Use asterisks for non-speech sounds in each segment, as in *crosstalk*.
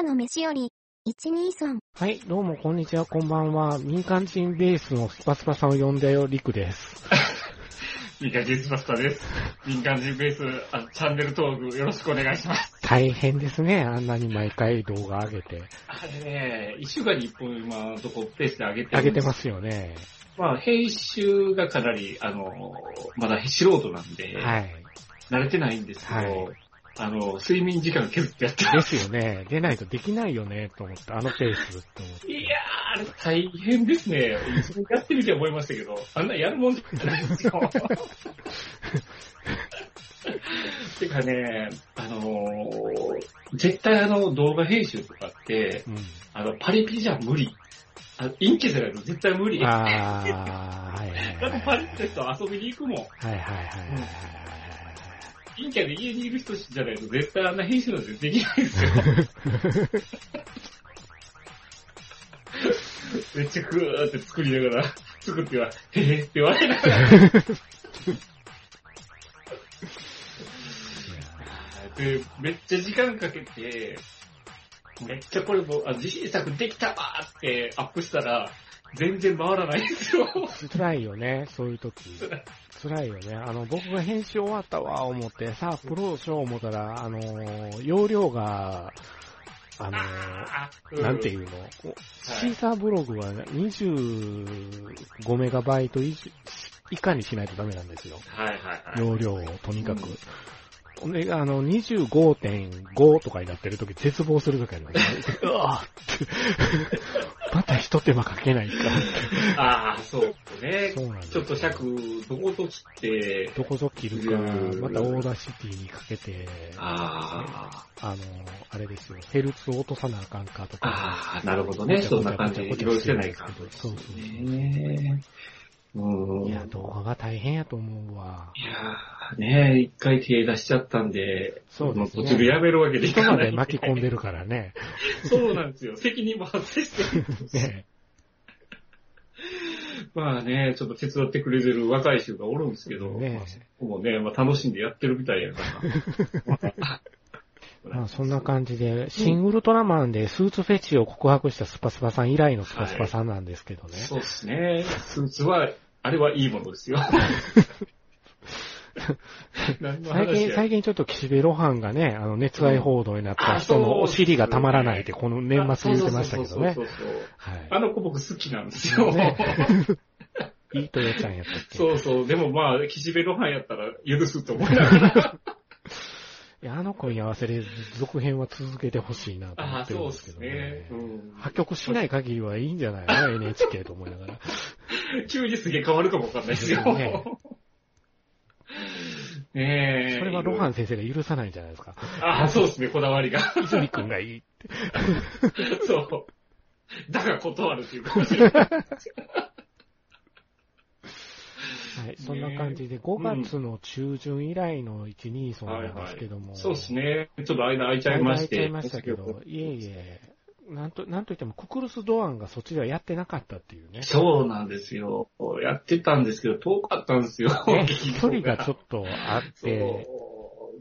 朝の飯より、123。はい、どうもこんにちは、こんばんは。民間人ベースのスパスパさんを呼んだよ、リクです。*laughs* 民間人スパスパです。民間人ベースあチャンネル登録よろしくお願いします。大変ですね、あんなに毎回動画上げて。あれね、一週間に一本今のとこペースで上げてる上げてますよね。まあ、編集がかなり、あの、まだ素人なんで、はい。慣れてないんですけど、はいあの、睡眠時間削ってやってま。ですすよね。出ないとできないよね、と思って、あのペースと思って。いやー、あれ大変ですね。やってみて思いましたけど、あんなやるもんじゃないですよ。*laughs* てかね、あのー絶対あの動画編集とかって、うん。あの、パリピじゃ無理。あの陰キャじゃないと絶対無理。だあー、はいはいはいはい。*laughs* ってパリピの人遊びに行くもん。はいはいはいはいはいはい。陰キャで家にいる人じゃないと絶対あんな編集なんてできないですよ。*laughs* めっちゃグーって作りながら、作っては、へへって言われながら。で、めっちゃ時間かけて、めっちゃこれも、あ自信作できたわーってアップしたら、全然回らないんですよ。辛いよね、そういう時。辛いよね。あの、僕が編集終わったわ、思って、さあ、プロしよう思ったら、あのー、容量が、あのー、あなんていうの、シーサーブログは25メガバイト以以下にしないとダメなんですよ。はいはいはい。容量をとにかく。ほんで、あの、25.5とかになってるとき、絶望するときあるんですよ。*laughs* うわーって。*laughs* また一手間かけないかって。ああ、そうね。そうなんちょっと尺、どこと切って、どこぞ切るかうん、また Audacity にかけて、ああ、あの、あれですよ、ヘルツを落とさなあかんかとか。ああ、なるほどね。そんな感じでいろいろしてない感じですそうそうね。うん。いや、動画が大変やと思うわ。いやーね一回手出しちゃったんで、そうですねも途中でやめるわけにい人まで。巻き込んでるからね。*laughs* そうなんですよ。責任も発生してる。*laughs* ねまあね、ちょっと手伝ってくれてる若い人がおるんですけど、ねまあそこもね、まあ楽しんでやってるみたいやから。ま *laughs* あそんな感じで、シン・ウルトラマンでスーツフェチを告白したスパスパさん以来のスパスパさんなんですけどね。そうですね。スーツは、あれはいいものですよ。*laughs* 最近、最近ちょっと岸辺露伴がね、あの、熱愛報道になった人のお尻がたまらないって、この年末言ってましたけどねそう。そうそうそうはい。あの子僕好きなんですよ。ねいいとよちゃんやったっけそうそう。でもまあ、岸辺露伴やったら許すと思いながら。*laughs* いや、あの子に合わせる続編は続けてほしいなと思ってるんですけどねね。。うん。破局しない限りはいいんじゃないの ?NHK と思いながら。*laughs* 急にすげえ変わるかもわかんないですよ。*laughs* ねねえ。それは露伴先生が許さないんじゃないですか。ああ、そうですね、こだわりが。泉くんがいいって。*laughs* そう。だが断るっていうか。はい、そんな感じで、5月の中旬以来の123なんですけども。そうですね。ちょっと間空いちゃいまして。空いちゃいましたけど、*laughs* いえいえ、なんと、なんといっても、ククルス・ドアンがそっちではやってなかったっていうね。そうなんですよ。やってたんですけど、遠かったんですよ。*laughs* 距離がちょっとあって、そう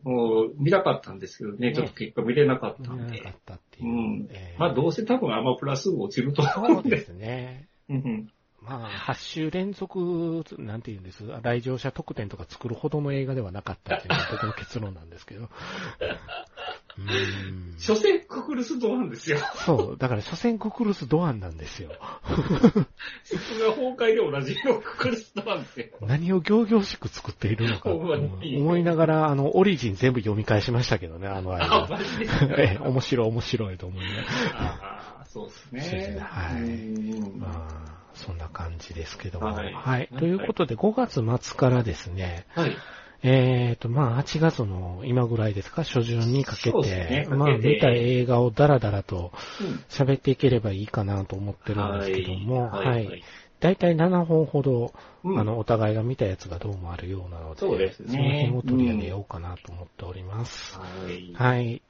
もう、見たかったんですけどね、ねちょっと結果見れなかったんで見れなか。ったっていうう。んえ。ーまあ、どうせ多分アマプラすぐ落ちると思そううんでで。すね。うんまあ、8週連続、なんて言うんです、来場者特典とか作るほどの映画ではなかったっていうのが *laughs* 僕の結論なんですけど。*laughs* うーん所詮ククルスドアンですよ。そう、だから、所詮ククルス・ドアンなんですよ。*laughs* 質が崩壊でおなじみのククルスドアンですよ。何を行々しく作っているのか、思いながら、あの、オリジン全部読み返しましたけどね、あのあ、間。マジで。ええ、面白い、面白いと思いながら。ああ、そうですね。はいそんな感じですけども。はいはい。ということで、5月末からですね、はい。えーと、まあ、8月の今ぐらいですか、初旬にかけそうですねて、まあ、見た映画をダラダラとうん喋っていければいいかなと思ってるんですけども、ははいい。だいたい7本ほど、うんあの、お互いが見たやつがどうもあるようなので、そうですねその辺を取り上げようかなと思っております。はい。はい。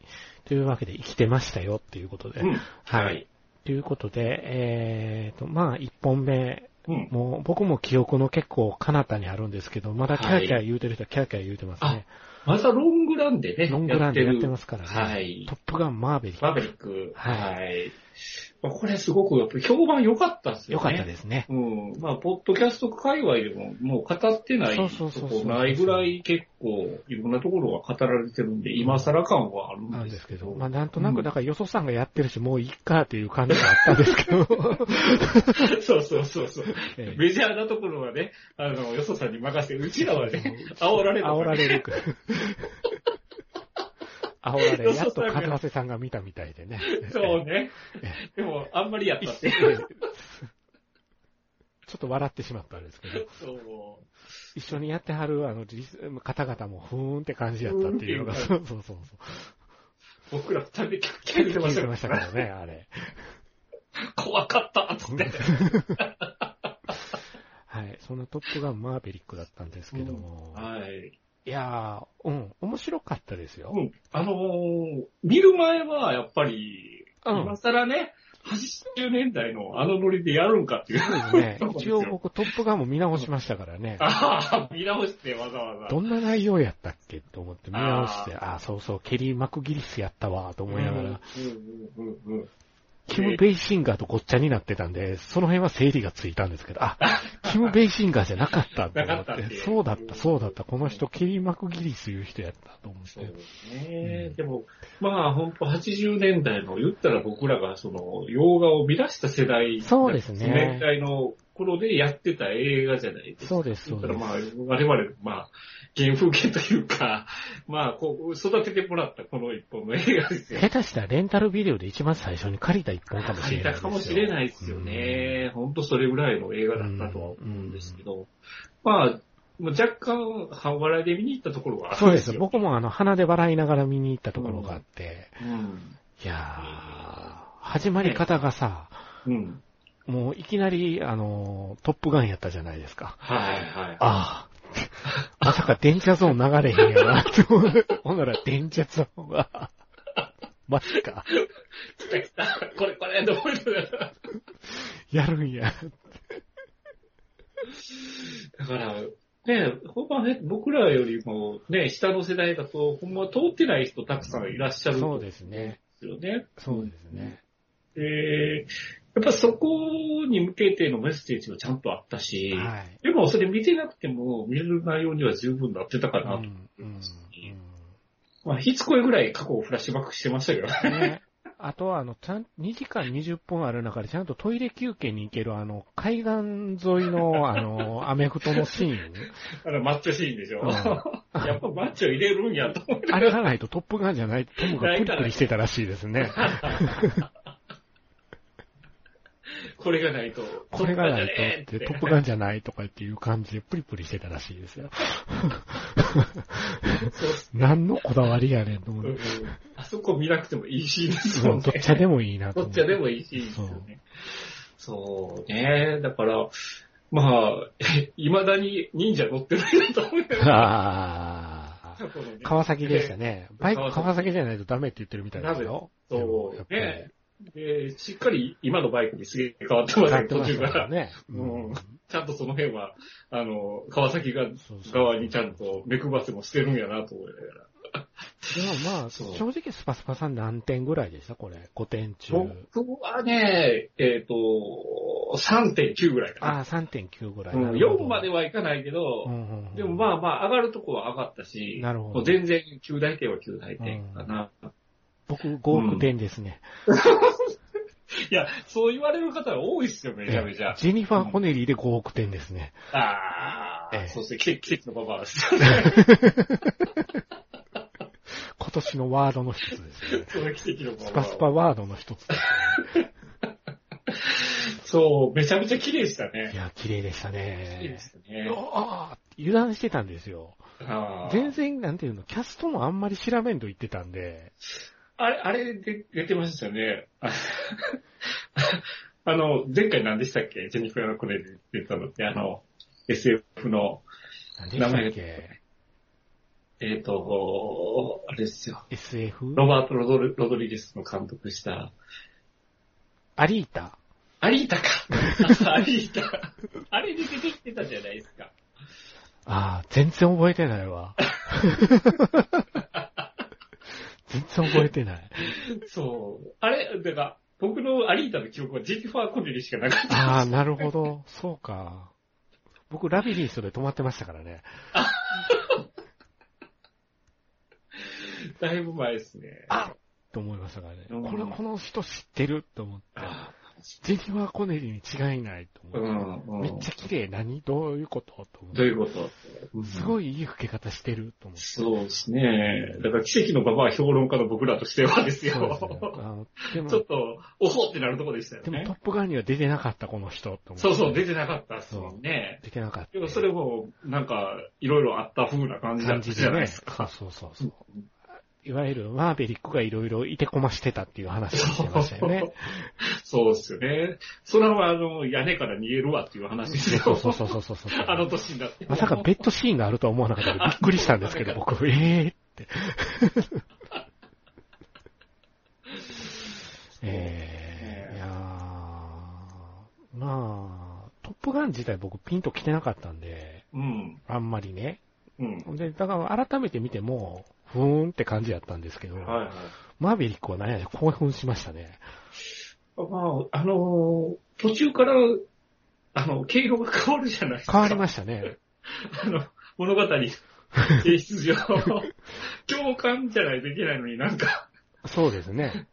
というわけで、生きてましたよっていうことで、うんはい。はいということで、えーと、まあ、1本目、うん。もう僕も記憶の結構彼方にあるんですけど、まだキャーキャー言うてる人はキャーキャー言うてますね。またロングランでね、ロングランでやってるますからね。はいトップガンマーベリック。マーベリック。ははい。まあこれすごくやっぱり評判良かったですよね。よかったですね。うん。まあ、ポッドキャスト界隈でも、もう語ってないそうとそうそうそうこないぐらい結構、いろんなところが語られてるんで、今更感はあるなんんですけど。まあなんとなく、うんだからよそさんがやってるし、もういっかっていう感じがあったんですけど。*laughs* そうそうそうそう。ええメジャーなところはね、あの、よそさんに任せて、うちらはね、煽られる。煽られる。煽られ、やっと片瀬さんが見たみたいでね。そうね。でも、あんまりやったって。*laughs* ちょっと笑ってしまったんですけど、そう。一緒にやってはるあの実方々もふーんって感じやったっていうのが、ふそうそうそう僕ら二人でキャッキ。ャ言ってましたからね、あれ。怖かったっつって。*laughs* はい。そのトップガンマーベリックだったんですけども、はい。いやー、うん、面白かったですよ。うん。あのー見る前はやっぱり、うん今更ね、80年代のあのノリでやるんかっていう。そうですね。*laughs* 一応僕トップガンも見直しましたからね。ああ、見直してわざわざ。どんな内容やったっけと思って見直して、ああー、そうそう、ケリー・マクギリスやったわ、と思いながら、うんうんうんうん。キム・ベイシンガーとごっちゃになってたんで、その辺は整理がついたんですけど、あ、*laughs* キム・ベイシンガーじゃなかったと思っ、ててそうだった、そうだった、この人、ケリー・マクギリスいう人やったと思って。そうですね。うんでも、まあ本当80年代の言ったら僕らがその洋画を見出した世代、そうですね年代の頃でやってた映画じゃないですか。そうです、そうです。だからまあ、我々、まあ、原風景というか、まあ、こう、育ててもらったこの一本の映画ですよ。下手したらレンタルビデオで一番最初に借りた一本かもし借りれないですよ。たかもしれないですよね。ほんとそれぐらいの映画だったとは思うんですけど、まあ、まあ若干、半笑いで見に行ったところはあそうです。僕もあの、鼻で笑いながら見に行ったところがあって、うん。いやー、始まり方がさ、うん。もういきなり、あの、トップガンやったじゃないですか。はいはい。ああ。まさか電車ゾーン流れへんやなって思う。*laughs* ほんなら電車ゾーンが、マジか。来た来た。これこれ、どこにやるんや。だから、ね、ほんまね、僕らよりもね、下の世代だと、ほんま通ってない人たくさんいらっしゃるそうですね。ですよね。そうですね。で、やっぱそこに向けてのメッセージはちゃんとあったし、はい。でもそれ見てなくても見れる内容には十分なってたかなと。うん、うん、まあ、しつこいぐらい過去をフラッシュバックしてましたけどうん。ね。ね。あとは、あの、ちゃん、2時間20分ある中で、ちゃんとトイレ休憩に行ける、あの、海岸沿いの、*laughs* あの、アメフトのシーン。あの、マッチョシーンでしょ。うん *laughs* やっぱマッチョ入れるんやと思って。あれがないとトップガンじゃない、トムがプリプリしてたらしいですね。*laughs* これがないと。これがないとって、トップガンじゃないとかっていう感じでプリプリしてたらしいですよ。何のこだわりやねんと思うんうんって。あそこ見なくてもいいシーンですもんね。どっちでもいいなとどっ。ちでもいいシーンですよね。そうね。だから、まあ、未だに忍者乗ってるなと思うよね。ああ。川崎でしたね。バイク川崎じゃないとダメって言ってるみたいですよ。そうやっぱりねで、しっかり今のバイクにすげえ変わってますね、途中から。ね。うんちゃんとその辺は、あの、川崎が側にちゃんと目配せもしてるんやなと思いながら。でもまあ、正直スパスパさん何点ぐらいでしたこれ。5点中。僕はね、えっ、と、3.9ぐらいかな。ああ、3.9ぐらい。うん、なるほど4まではいかないけど、うんうんうんでもまあまあ上がるとこは上がったし、なるほど全然9大点は9大点かな。僕5億点ですね。*laughs* いや、そう言われる方が多いっすよ、めちゃめちゃ。ジェニファー・コネリーで5億点ですね。ああ、ええそうですね、奇跡のババアです。*laughs* 今年のワードの一つですね。奇跡のババア。スパスパワードの一つ。そう、めちゃめちゃ綺麗でしたいね。や、綺麗でした綺麗ねで。したね。ああ、油断してたんですよ。全然、なんていうの、キャストもあんまり調べんと言ってたんで、あれ、あれで出てましたよね。あ *laughs* あの、前回何でしたっけ？ジェニファー・コネリーって言ったのって、あの、SF の、何でしたっ名前けえっ、と、あれですよ。?SF? ロバート・ロドリロドリゲスの監督した、アリータ？アリータか。*laughs* アリータ。あれで出てきてたじゃないですか。ああ、全然覚えてないわ。*laughs* 全然覚えてない。*laughs* そう。あれ、だから、僕のアリータの記憶はジェニファー・コネリーしかなかった。ああ、なるほど。そうか。僕、ラビリンスで止まってましたからね。*laughs* だいぶ前ですね。あと思いましたからね。うんこれ、この人知ってる？と思って。あジェニファー・コネリーに違いないとう思って。ん、うん。めっちゃ綺麗。何？どういうこと？と思。どういうこと？すごいいい老け方してると思。そうですね。だから奇跡のババア評論家の僕らとしてはですよ。ですね。ちょっ、と、おほってなるとこでしたよでもね。トップガンには出てなかったこの人と思。そうそう、出てなかったっすもんね。出てなかった。でもそれも、なんか、いろいろあった風な感じだったじゃないですか。そうそうそう。いわゆるマーベリックがいろいろいてこましてたっていう話をしてましたよね。そうですよね。それはあの、屋根から逃げるわっていう話ですよ。そうそうそうそうそうそう。あの年になって。まさかベッドシーンがあるとは思わなかったのでびっくりしたんですけど、僕、えーって。*laughs* えー、いやーまあ、トップガン自体僕ピンと来てなかったんで、うん。あんまりね。うん。で、だから改めて見ても、ふーんって感じやったんですけど、はいはい。マーベリックは何やら興奮しましたね。まあ、あのー途中から、あの、経路が変わるじゃないですか。変わりましたね。*laughs* あの、物語、性質上、*laughs* 共感じゃないといけないのになんか、そうですね。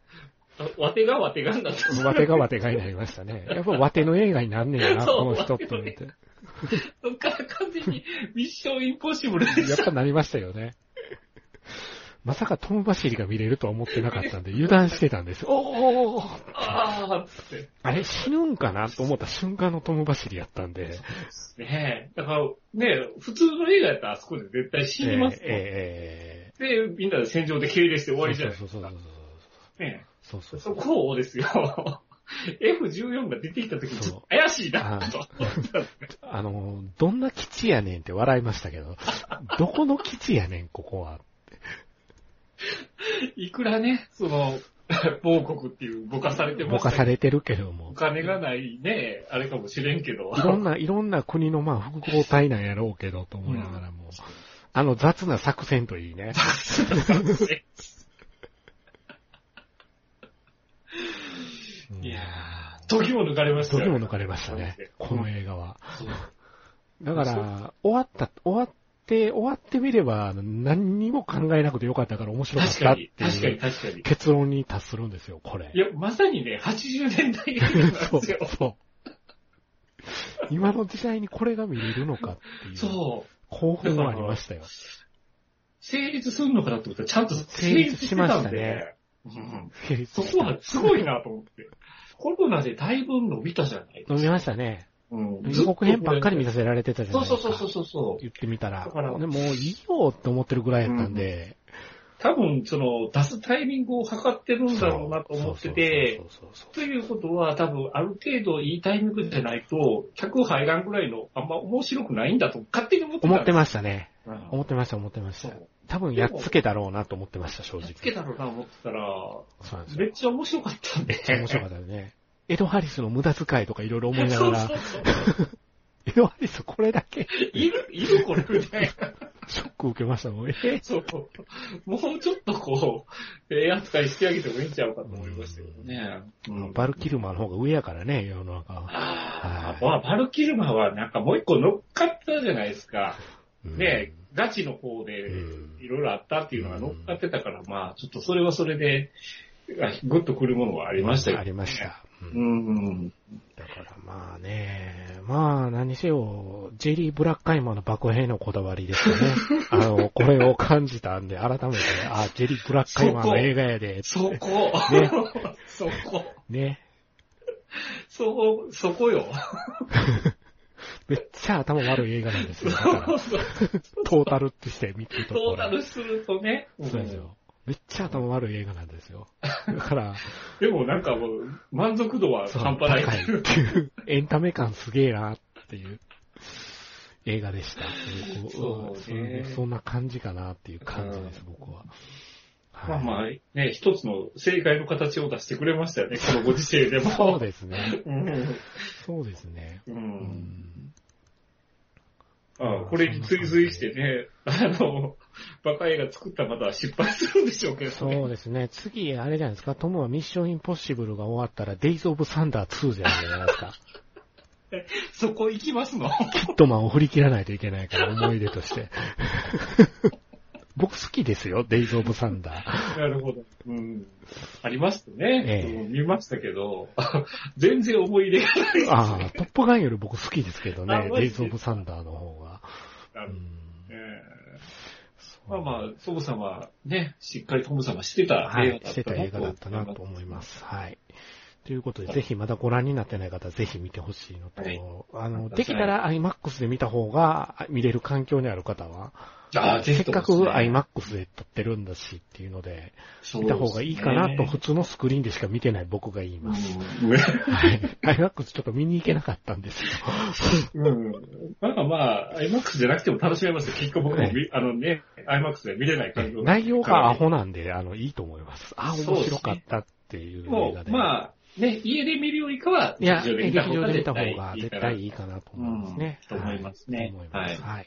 わてがわてがんだった。わてがわてがになりましたね。やっぱわての映画になんねえな、この人って思って。そっから完全にミッションインポッシブルでした。やっぱなりましたよね。まさかトム走りが見れるとは思ってなかったんで、油断してたんです。おーああ、つって。あれ死ぬんかなと思った瞬間のトム走りやったんで。ねえ。だから、ねえ、普通の映画やったらあそこで絶対死にますもん。えーで、みんなで戦場で敬礼して終わりじゃないそうそうそうねそうそう。え。そうそこをですよ。F14 が出てきた時にそう怪しいな、と。あの、どんな基地やねんって笑いましたけど、どこの基地やねん、ここは。*laughs* いくらね、その、*laughs* 某国っていうぼかされてぼましたけどかされてるけどおも。金がないね、あれかもしれんけど。いろんな、いろんな国のまあ複合体なんやろうけど、と思いながらも。あの雑な作戦といいね。うんいやー、時も抜かれましたよ時も抜かれましたね、この映画は。だから、終わった、終わって、終わってみれば、何にも考えなくてよかったから面白かったって確かに、いう。結論に達するんですよ、これい。や、まさにね、80年代映画なんそうですよ。*laughs* そう。今の時代にこれが見れるのかっていうそう。興奮はありましたよ。成立するのかなってことは、ちゃんと成成立しまたんで、したねうんそこはすごいなと思って。コロナでだいぶ伸びたじゃないですか。飲みましたね。うん。予告編ばっかり見させられてたじゃなそいうですか。そうそうそうそう。言ってみたら。だからでもういいよって思ってるぐらいやったんで。多分、その、出すタイミングを測ってるんだろうなと思ってて、ということは多分、ある程度いいタイミングじゃないと、客入らんぐらいのあんま面白くないんだと勝手に思ってた。思ってましたね。うん思ってました、思ってました。多分やっつけだろうなと思ってました、正直。つけたろうな思ってたら。めっちゃ面白かったんで。面白かったよね。エド・ハリスの無駄遣いとかいろいろ思いながらそ、うそう。*laughs* エド・ハリスこれだけ？いる、いるこれみたいな。ショック受けましたもん。え？ーそう。もうちょっとこう、ええ扱いしてあげてもいいんちゃうかと思いましたけどね。うんバルキルマーの方が上やからね、世の中は。ああ、はまあバルキルマはなんかもう一個乗っかったじゃないですか。うんねガチの方でうんいろいろあったっていうのが乗っかってたから、まあちょっとそれはそれで、あグッとくるものはありましたよ、ありまし。た。ううんんうん。だからまあね、まあ何せよ、ジェリー・ブラッカイマーの爆兵のこだわりですよね。*laughs* あの、これを感じたんで、改めて、あ、ジェリー・ブラッカイマーの映画やで、そこ、ねそこ、ね。そこ、そこよ。*laughs* めっちゃ頭悪い映画なんですよ。トータルってして見てるとト。ータルするとね。そうですよ。めっちゃ頭悪い映画なんですよ。*laughs* だから、でもなんかもう、満足度は半端ない高いっていう、エンタメ感すげえなっていう映画でした。そうねそそんな感じかなっていう感じです、僕は。まあまあはいね、一つの正解の形を出してくれましたよね、このご時世でも。そうですね。*laughs* うん。そうですね。う。うんんあこれに追随してね、あの、バカ映画作ったらまた失敗するんでしょうけどね。そうですね。次、あれじゃないですか。トムはミッションインポッシブルが終わったら、デイズ・オブ・サンダー2じゃないですか。*laughs* そこ行きますの？キットマンを振り切らないといけないから、思い出として。僕好きですよ、デイズ・オブ・サンダー。なるほど。うん。ありましたね。ええうん見ましたけど、*laughs* 全然思い入れがないですああ、トップガンより僕好きですけどあね、デイズ・オブ・サンダーの方が。うん。なるほどねまあまあ、トムさんはね、しっかりトムさんはしてたはい、映画だったなしてた映画だったなと思います。はい。ということで、ぜひまだご覧になってない方はぜひ見てほしいのと、はい。あの、できたら IMAX で見た方が、見れる環境にある方は、あせっかく IMAX で撮ってるんだしっていうので、見た方がいいかなと普通のスクリーンでしか見てない僕が言います。うんはい。IMAX ちょっと見に行けなかったんですよ。うん。なんかまあ、IMAX じゃなくても楽しめますよ。結局僕もみ、あのね、IMAX で見れない環境内容がアホなんで、あの、いいと思います。あ、面白かったっていう映画で。まあ、ね、家で見るよりかは、いや、劇劇場で見たた方が絶絶対いいかかなと思いますね。うんと思いますね。はい。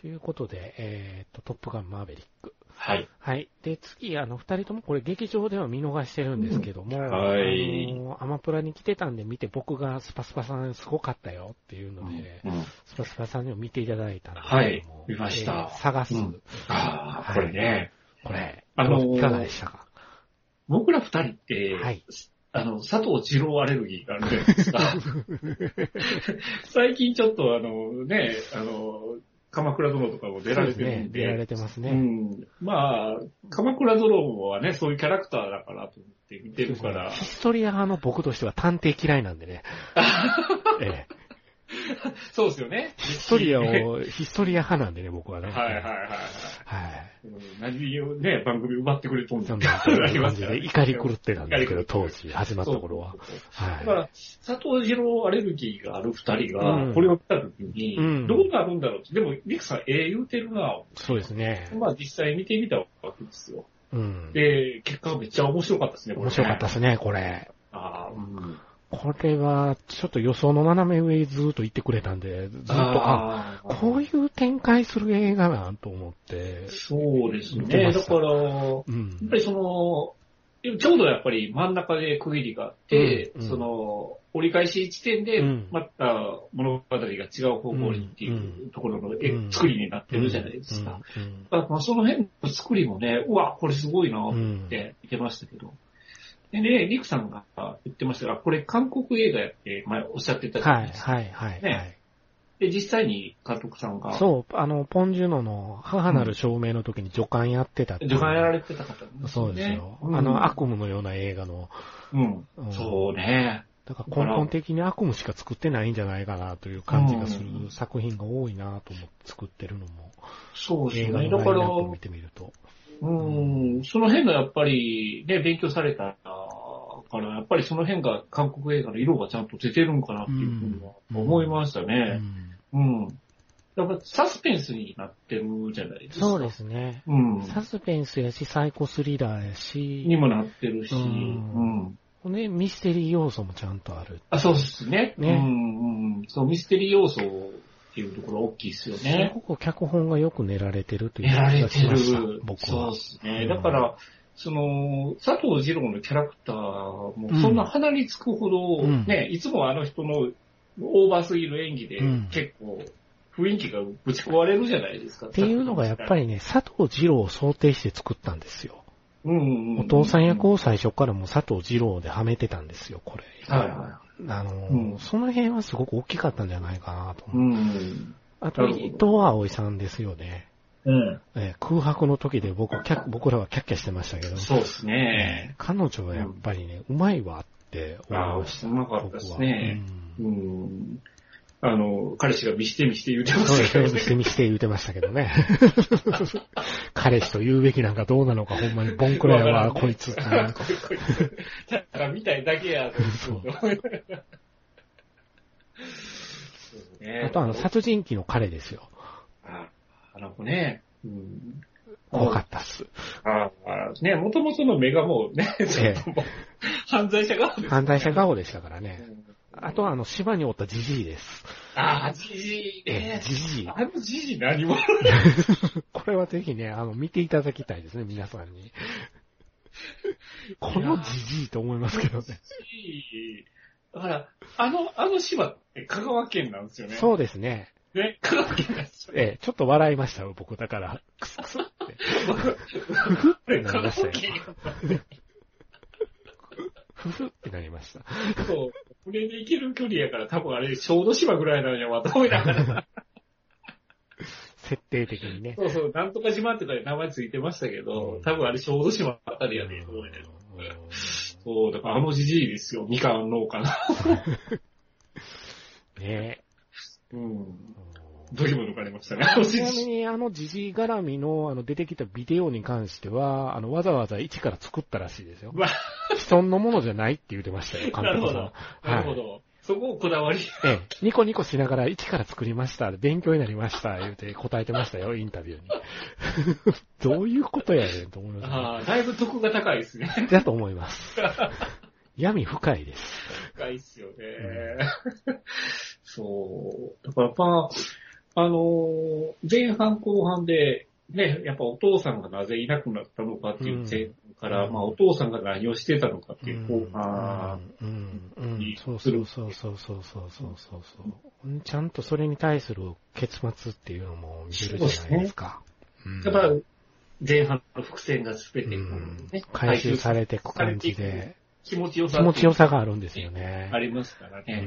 ということで、えーっと、トップガンマーヴェリック。な。はい。はい。で、次、あの、二人ともこれ劇場では見逃してるんですけども、うんはいあの、アマプラに来てたんで見て僕がスパスパさんすごかったよっていうので、うんスパスパさんにも見ていただいたんですはい見ましたえー探す。うんああ、これね、これ、あのーいかがでしたか？僕ら二人って、はい。あの、佐藤二郎アレルギーがあるじゃないですか。*laughs* 最近ちょっとあのね、あの、鎌倉殿とかも出られてるんで。出られてますね。うん。まあ、鎌倉殿はね、そういうキャラクターだからと思って見てるから。ヒストリア派の僕としては探偵嫌いなんでね。ええ、*laughs* そうですよね。ヒストリアを、ヒストリア派なんでね、僕はね。はいはいはいはい。何をね、番組奪ってくれとんそんねな感じで *laughs* 怒り狂ってたんですけど、当時。時、始まった頃は。はいだから、佐藤二郎アレルギーがある二人がうん、これを見たときにうん、どうなるんだろうって。でも、リクさん、ええ言うてるな。そうですね。まあ、実際見てみたわけですよ。うん。で、結果めっちゃ面白かったですね、これ、ね。面白かったですね、これ。ああ、うん。これは、ちょっと予想の斜め上にずっと言ってくれたんで、ずっと、あ、あーこういう展開する映画なんと思って。そうですね。だから、やうんっぱ。りその、ちょうどやっぱり真ん中で区切りがあって、うんうんその、折り返し地点でうん、また物語が違う方向にっていうところの絵うん作りになってるじゃないですか。うん。うんだからまあその辺の作りもね、うわ、これすごいなって見てましたけど。でね、リクさんが言ってましたが、これ韓国映画やって前おっしゃってたじゃなはいい、ですか。はい、はい。はいねで、実際に監督さんが、そう、あの、ポンジュノの母なる証明の時に助監やってたっていう助監やられてた方なんですそ。うですよ。うんあの、悪夢のような映画の。うん。うんそうね。だから根本的に悪夢しか作ってないんじゃないかなという感じがする作品が多いなと思って作ってるのも、そうですね。だから、見てみると。うん、その辺のやっぱりね、勉強されたから、やっぱりその辺が韓国映画の色がちゃんと出てるんかなっていうふうには思いましたうね。んうん。やっぱサスペンスになってるじゃないですか。そうですね。うん。サスペンスやし、サイコスリラーやし、にもなってるし、ううんん。ね、ミステリー要素もちゃんとある。あ、そうですね。ねうん、うん。そう、ミステリー要素っていうところ大きいですよね。すごく脚本がよく練られてるというやられて気がしましたる。僕はそうで。すね。うんだから、その、佐藤二郎のキャラクターもそんな鼻につくほど、うんね、いつもあの人のオーバーすぎる演技でうん結構雰囲気がぶち壊れるじゃないですか。っっていうのがやっぱりね、佐藤二郎を想定して作ったんですよ。うんうんうん、お父さん役を最初からもう佐藤二郎ではめてたんですよ、これ。はいはあの、うんその辺はすごく大きかったんじゃないかなとい。う思う。ん。あと、伊藤葵さんですよね。うん。えー空白の時で僕僕らはキャッキャしてましたけど、そうですね。彼女はやっぱりね、うまいわって思いました。うまかったですね。あの、彼氏が見して見して言うてまそうですね、したけどね。見して見して言うてましたけどね。*laughs* 彼氏と言うべきなんかどうなのかほんまにボンクラやわ、こいつ。こいこいつ。だから見たいだけやとそうあとあの、殺人鬼の彼ですよ。ああの子ね。うん。怖かったっす。ああ、ね、もともとの目がもうね、ちょっともう、犯罪者顔です、犯罪者顔でしたからね。あとはあの、島におったジジイです。ああ、じじいえね。ジジイ。あのじじい何も。*laughs* これはぜひね、あの、見ていただきたいですね、皆さんに。このジジイと思いますけどね。だから、あの、あの島って香川県なんですよね。そうですね。ね、香川県なんですよ。ええ、ちょっと笑いましたよ、僕。だから、クスクスって。*laughs* あれ、香なりましたよ川県ふふってなりました。そう。船で行ける距離やから、多分あれ、小豆島ぐらいなのよ、と思いながら。設定的にね。そうそう、なんとか島ってか名前ついてましたけど、うん多分あれ小豆島あたりやね、と思いながらそう、だからあのじじいですよ、みかん農家の。*laughs* ねうん。え。ドキも抜かれましたね、ちじじ。ないみに、あのジジイ絡みの、あの、出てきたビデオに関しては、あの、わざわざ一から作ったらしいですよ。まあ、既存のものじゃないって言ってましたよ、監なるほ督さんど。。なるほど。そこをこだわり。ええ、ニコニコしながら一から作りました、勉強になりました、言うて答えてましたよ、インタビューに。*laughs* どういうことやねんと思いました、ああ、だいぶ得が高いですね。だと思います。闇深いです。高いっすよね。*laughs* そう。だからまあ、あの、前半後半で、ね、やっぱお父さんがなぜいなくなったのかっていう点から、うん、まあお父さんが何をしてたのかっていう後半にする。そうそうそうそうそうそうそう、ちゃんとそれに対する結末っていうのも見れるじゃないですか。前半の伏線がすべて、ねうん、回収されていく感じで。気持ちよさ。気持ちよさがあるんですよね。ありますからね。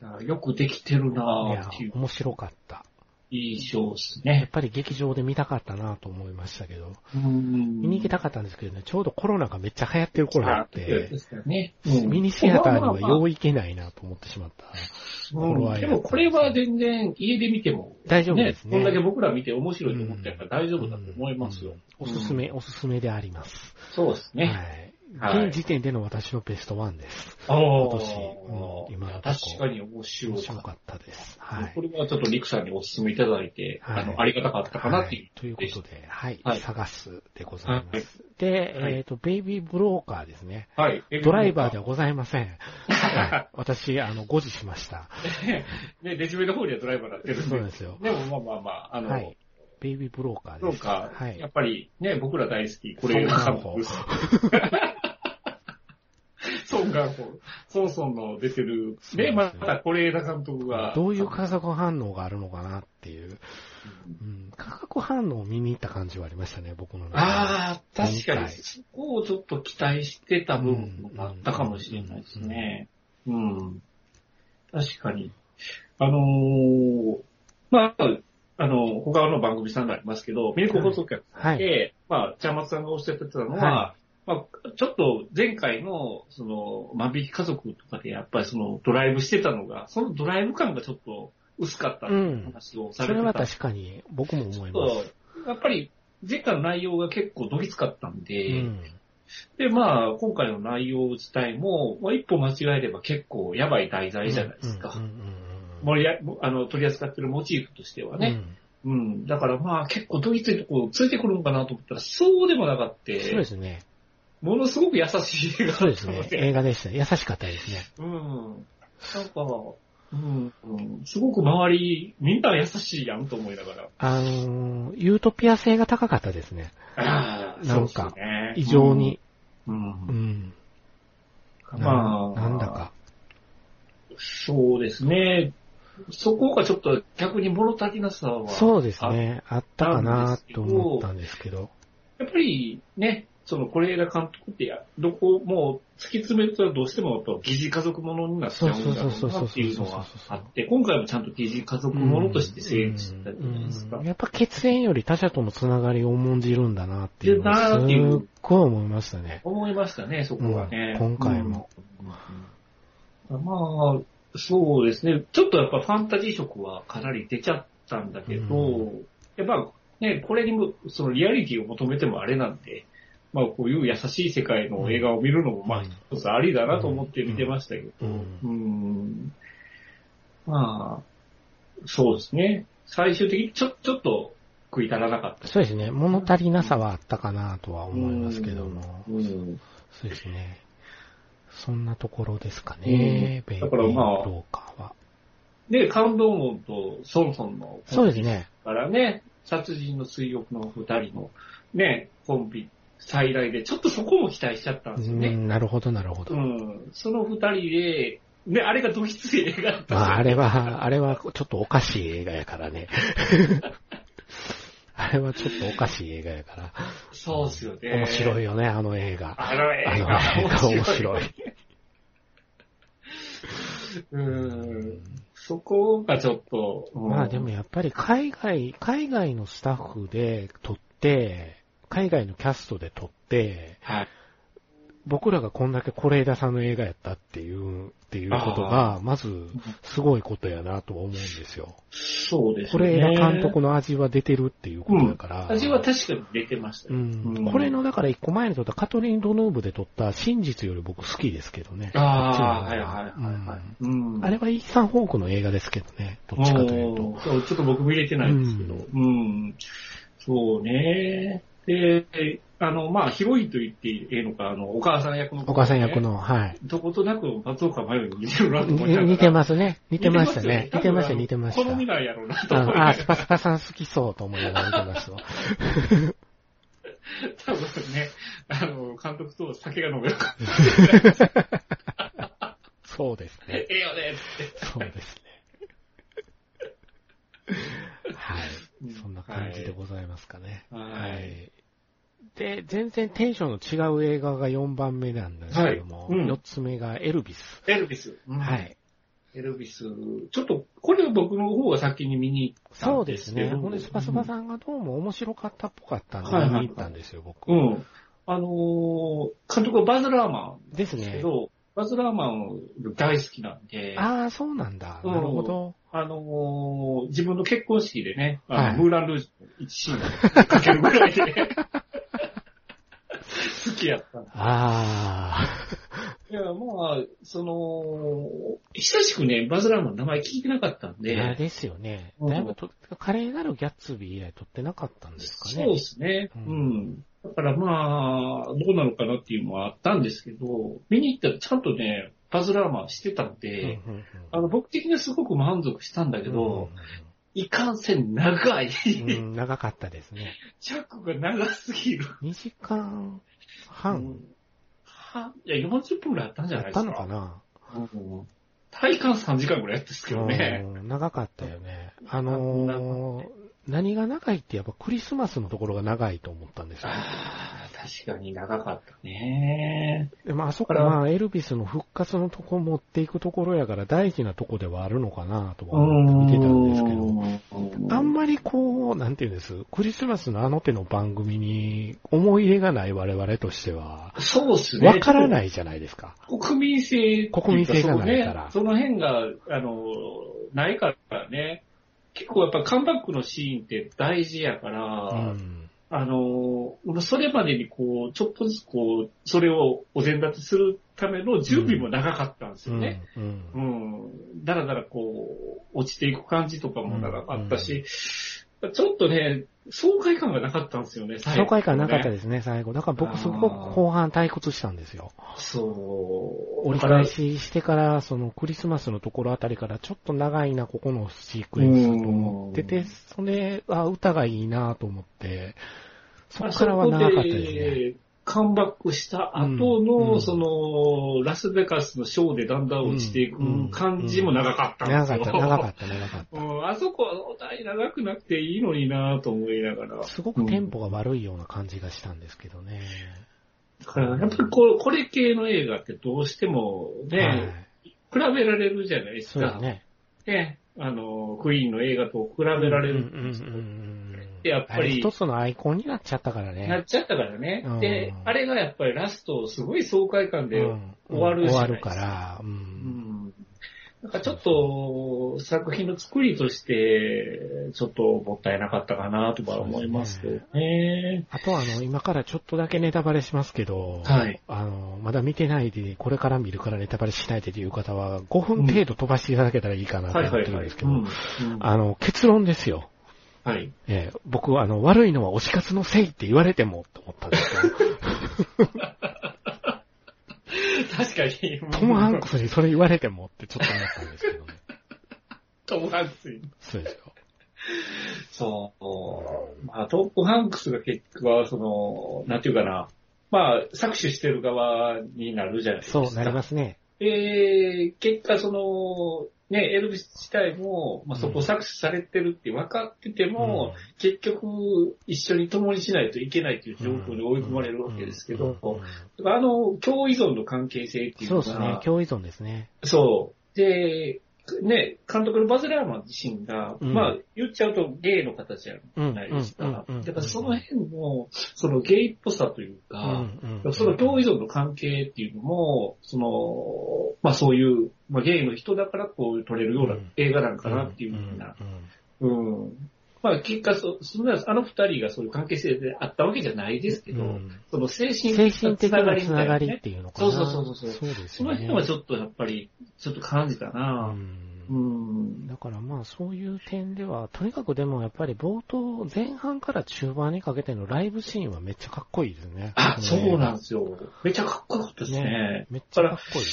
うん、よくできてるなぁい。面白かった。印象ですやっね。ぱり劇場で見たかったなと思いましたけど、うん見に行きたかったんですけどね、ちょうどコロナがめっちゃ流行ってる頃あっそうてで、すよね。うんミニシアターにはよう行けないなと思ってしまった。うんでもこれは全然家で見ても、大丈夫ですねこんだけ僕ら見て面白いと思ってやっぱ大丈夫だと思いますよ。うんおすすめ、おすすめであります。そうですね。はい。はい現時点での私のベストワンです。今年うん今の確かに面白面かった。白かったです。はい。これはちょっとリクさんにお勧めいただいて、はいあの、ありがたかったかなっていう。はいということで、はい、はい探すでございます。はいで、はいえっ、と、ベイビーブローカーですね。はい。ドライバーではございません。はい私、あの、誤字しました。*laughs* ね、デジベルの方にはドライバーになってる。そうですよ。でもまあまあまあ、あの、はい。ベイビーブローカーです。そうか、はいやっ。ぱりね、僕ら大好き、これソンガン監ホ督。ソンガンホ。ソンソンの出てる。ねまた是枝監督が。どういう化学反応があるのかなっていう。うん、化学反応を見に行った感じはありましたね、僕の中で。ああ、確かに、そこをちょっと期待してた部分があったかもしれないですね。うん。確かに。あのーまあ、あの、他の番組さんがありますけど、ミルク放送局はい。で、まあ、茶松さんがおっしゃってたのは、はまあ、ちょっと前回の、その、万引き家族とかでやっぱりそのドライブしてたのが、そのドライブ感がちょっと薄かったっていう話をされてた。それは確かに僕も思います。やっぱり前回の内容が結構どぎつかったんうで、ん。で、まあ、今回の内容自体も、まあ、一歩間違えれば結構やばい題材じゃないですか。うんうんうんうん盛りああの取り扱ってるモチーフとしてはね。うん。だからまあ結構どぎついとこついてくるのかなと思ったら、そうでもなかった。うんそうですね。ものすごく優しい映画そうですね。映画でした。優しかったですね。うん。なんか、うん、うん、すごく周り、みんな優しいやんと思いながら。あのー、ユートピア性が高かったですね。ああ、なんかね異常に。。うん。ううんん。まあ、なんだか。そうですね。そこがちょっと逆に物足りなさは。そうですね。あったかなと思ったんですけど。やっぱりね、その、是枝監督ってや、どこも突き詰めるとどうしてもやっぱ疑似家族ものになっちゃうんだろうなっていうのはあって、今回もちゃんと疑似家族ものとして成立してたじゃないですかうん。やっぱ血縁より他者とのつながりを重んじるんだなっていうのでなーっていうをすっごい思いましたね。思いましたね、そこはね。うん今回もうん。まあ、そうですね。ちょっとやっぱファンタジー色はかなり出ちゃったんだけど、うやっぱね、これにも、そのリアリティを求めてもあれなんで、まあこういう優しい世界の映画を見るのも、まあうん一つありだなと思って見てましたけど、うんうん。まあ、そうですね。最終的にちょ、ちょっと食い足らなかった。そうですね。物足りなさはあったかなとは思いますけども。うん。そうですね。そんなところですかね、ベイビだからまあーブローカーは。で、カンドーモンとソンソンのそうですね。からね、殺人の水浴の二人のね、コンビ再来で、ちょっとそこも期待しちゃったんうですよね。ん、なるほど、なるほど。うん。その二人で、ね、あれがドイツ映画だったまあ、あれは、あれはちょっとおかしい映画やからね。*laughs* あれはちょっとおかしい映画やから。そうっすよね。面白いよね、あの映画。あの映あの画映画面白い。*laughs* うん。そこがちょっと、うんまあでもやっぱり海外、海外のスタッフで撮って、海外のキャストで撮って、はい。僕らがこんだけ是枝さんの映画やったっていう、っていうことが、まず、すごいことやなとは思うんですよ。そうです是ね。枝監督の味は出てるっていうことだから。味は確かに出てましたよ。うんうんこれの、だから一個前に撮ったカトリン・ドヌーブで撮った真実より僕好きですけどね。ああ、はいはいはいはい。ううんんあれはイーサン・ホークの映画ですけどね。どっちかというと。そうちょっと僕見れてないんですけど。うん。そうね。で、あの、まあ、ヒロインと言っていいのか、あの、お母さん役の、お母さん役。の、はい。どことなく松岡真優に似てるなと思っちゃうに似てますね。似てましたよね。似てました、似てました。好みなんやろうなとあ思いあ、スパスパさん好きそうと思いながら見てましたわ。多分ね、あの、監督と酒が飲めるかそうですね。ええよねって。そうですね。はい。そんな感じでございますかね。はいはい。で、全然テンションの違う映画が4番目なんですけども、はいうん4つ目がエルビス。エルビス。うんはい。エルビス。ちょっと、これは僕の方が先に見に行ったそんうですね。ほんで、スパスパさんがどうも面白かったっぽかったんで、見に行ったんですよ、僕。うん。あのー監督はバズ・ラーマンですね。ですけど、バズ・ラーマン大好きなんで、あああ、そうなんだ。うん。なるほど。のー自分の結婚式でね、あのはい。ムーラン・ルージュの一シーンをかけるぐらいで、*laughs* 好きやった。んであいや、まあ、その、久しくね、バズ・ラーマンの名前聞いてなかったんあ。いやで、ですよね。うんだいぶと、華麗なるギャッツビー以来撮ってなかったんですかね。そうですね。ううんん。だからまあ、どうなのかなっていうのはあったんですけど、見に行ったらちゃんとね、バズ・ラーマンしてたんうんで、うんうんあの、僕的にはすごく満足したんだけど、いかんせん長い。うんうんうん長かったですね。*laughs* 尺が長すぎる。2時間半はいや、40分ぐらいあったんじゃないやっですか。たのかなうん体感3時間ぐらいやったんですけどね。うん長かったよね。あのー、何が長いってやっぱクリスマスのところが長いと思ったんですよ。確かに長かったね。でまあ、あそこだからまあ、エルビスの復活のとこ持っていくところやから大事なとこではあるのかなとは思って見てたんですけど、どあんまりこう、なんていうんです、クリスマスのあの手の番組に思い入れがない我々としては、そうっすね。わからないじゃないですか。国民性国民性がないからその,、ね、その辺が、あの、ないからね。結構やっぱカムバックのシーンって大事やから、うん。あの、それまでにこう、ちょっとずつこう、それをお膳立てするための準備も長かったんですよね。うん。ううんん。だらだらこう、落ちていく感じとかも長かったし、ちょっとね、爽快感がなかったんですよね、最後爽快感なかったね。ですね、最後。だから僕すごく後半退屈したんですよ。そう。折り返ししてから、そのクリスマスのところあたりからちょっと長いな、ここのシークエンスと思ってて、それ、あ、歌がいいなと思って、そこからは長かったですね。ね。カムバックした後うんの、うんその、ラスベガスのショーでだんだん落ちていく感じも長かったんですよ。長かった、長かった、長かっ *laughs* うん、あそこは長くなくていいのになと思いながら。た。すごくテンポが悪いような感じがしたんですけどね。だからやっぱりこうこれ系の映画ってどうしてもね、はい比べられるじゃないですか。そうですね。ね。あの、クイーンの映画と比べられる。うんうんうんうんやっぱり一つのアイコンになっちゃったからね。なっちゃったからね。うんで、あれがやっぱりラスト、すごい爽快感でうん終わるじ終わるか。から、う。うんん。なんかちょっと、作品の作りとして、ちょっともったいなかったかなとは思いますけどね。あとあの、今からちょっとだけネタバレしますけど、はいあの、まだ見てないで、これから見るからネタバレしないでという方は、5分程度飛ばしていただけたらいいかなと思って。るんですけど、うんうんあの、結論ですよ。はい。えー僕はあの、悪いのは推し活のせいって言われてもって思ったんですよ。確かに。トム・ハンクスにそれ言われてもってちょっと思ったんですけどね。トム・ハンクスに。そうですよ。そう。まあ、トム・ハンクスが結局は、その、なんていうかな。まあ、搾取してる側になるじゃないですか。そうなりますね。で、結果その、ね、エルビス自体も、まあ、そこ搾取されてるって分かってても、結局一緒に共にしないといけないという状況に追い込まれるわけですけど、あの、共依存の関係性っていうのが、そうですね、共依存ですね。そう。で、ね、監督のバズ・ラーマン自身が、うんまあ、言っちゃうとゲイの形じゃないですか。だからその辺の、そのゲイっぽさというか、その共依存の関係っていうのも、その、まあそういう、まあゲイの人だからこう撮れるような映画なんかなっていうふうな。うん。まあ結果そ、そんな、あの二人がそういう関係性であったわけじゃないですけど、うんその精神精神的なつみたないがりねっていうのかな。そうそうそうそうそうですその。辺はちょっとやっぱり、ちょっと感じたなううんん。だからまあそういう点では、とにかくでもやっぱり冒頭、前半から中盤にかけてのライブシーンはめっちゃかっこいいですね。あ、そうなんでですよ。めっちゃかっこよかったですね。めっちゃかっこいい。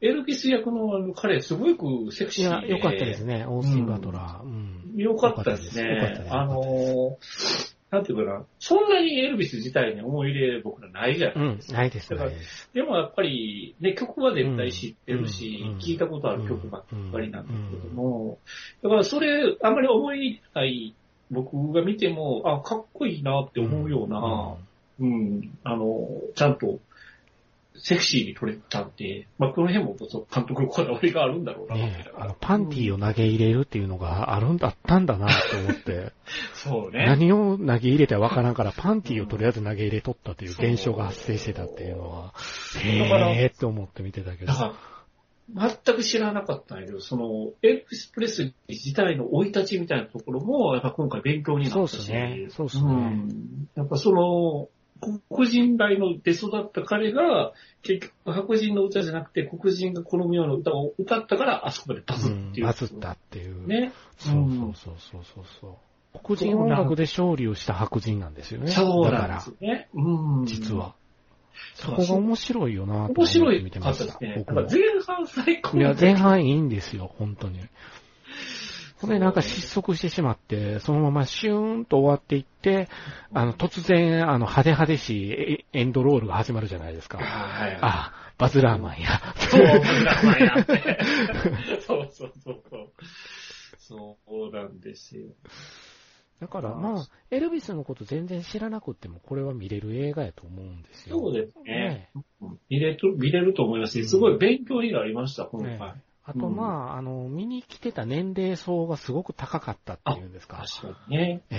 エルビス役の彼、すごくセクいや、シーで。よかったですね、オースティン・バトラー。うん。よかったですね。よかったです。あのー、なんていうかな、そんなにエルビス自体に思い入れ僕らないじゃうんないです、か。ないです、だからないです。でもやっぱり、ね、曲は絶対知ってるし、うん聞いたことある曲ばっかりなんだけども、だからそれ、あんまり思い入れない僕が見ても、あ、かっこいいなって思うような、うん、あの、ちゃんと、セクシーに撮れたんで、まあ、この辺も監督のこだわりがあるんだろうな、ねえ、あの、パンティーを投げ入れるっていうのがあるんだったんだなって思って、*laughs* そうね。何を投げ入れてわからんから、パンティーをとりあえず投げ入れとったっていう現象が発生してたっていうのは、へーって思って見てたけどだ。から、全く知らなかったんやけど、その、エルビス・プレス自体の生い立ちみたいなところも、やっぱ今回勉強になったし。そうっすねそうっすねんやっぱその、黒人大の出育った彼が、結局白人の歌じゃなくて黒人が好むような歌を歌ったから、あそこまでバズっていう。バズったっていう。ね。そうそうそうそうそうそう。黒人音楽で勝利をした白人なんですよね。そうだからなんです、よね。うん。実は。そこが面白いよな面白って見いかてました。前半最高いや、前半いいんですよ、本当に。ほんで、なんか失速してしまって、そのままシューンと終わっていって、あの、突然、あの、派手派手しいエエンドロールが始まるじゃないですか。はいはい。あ、バズラーマンや。そう、僕ら前やって。そうそうそうそう。そうなんですよ。だからまあ、エルビスのこと全然知らなくっても、これは見れる映画やと思うんですよ。そうですね。ね見れる、見れると思いますし、すごい勉強になりました、今ね回。あとまあ、あの、見に来てた年齢層がすごく高かったっていうんですか。確かにね。え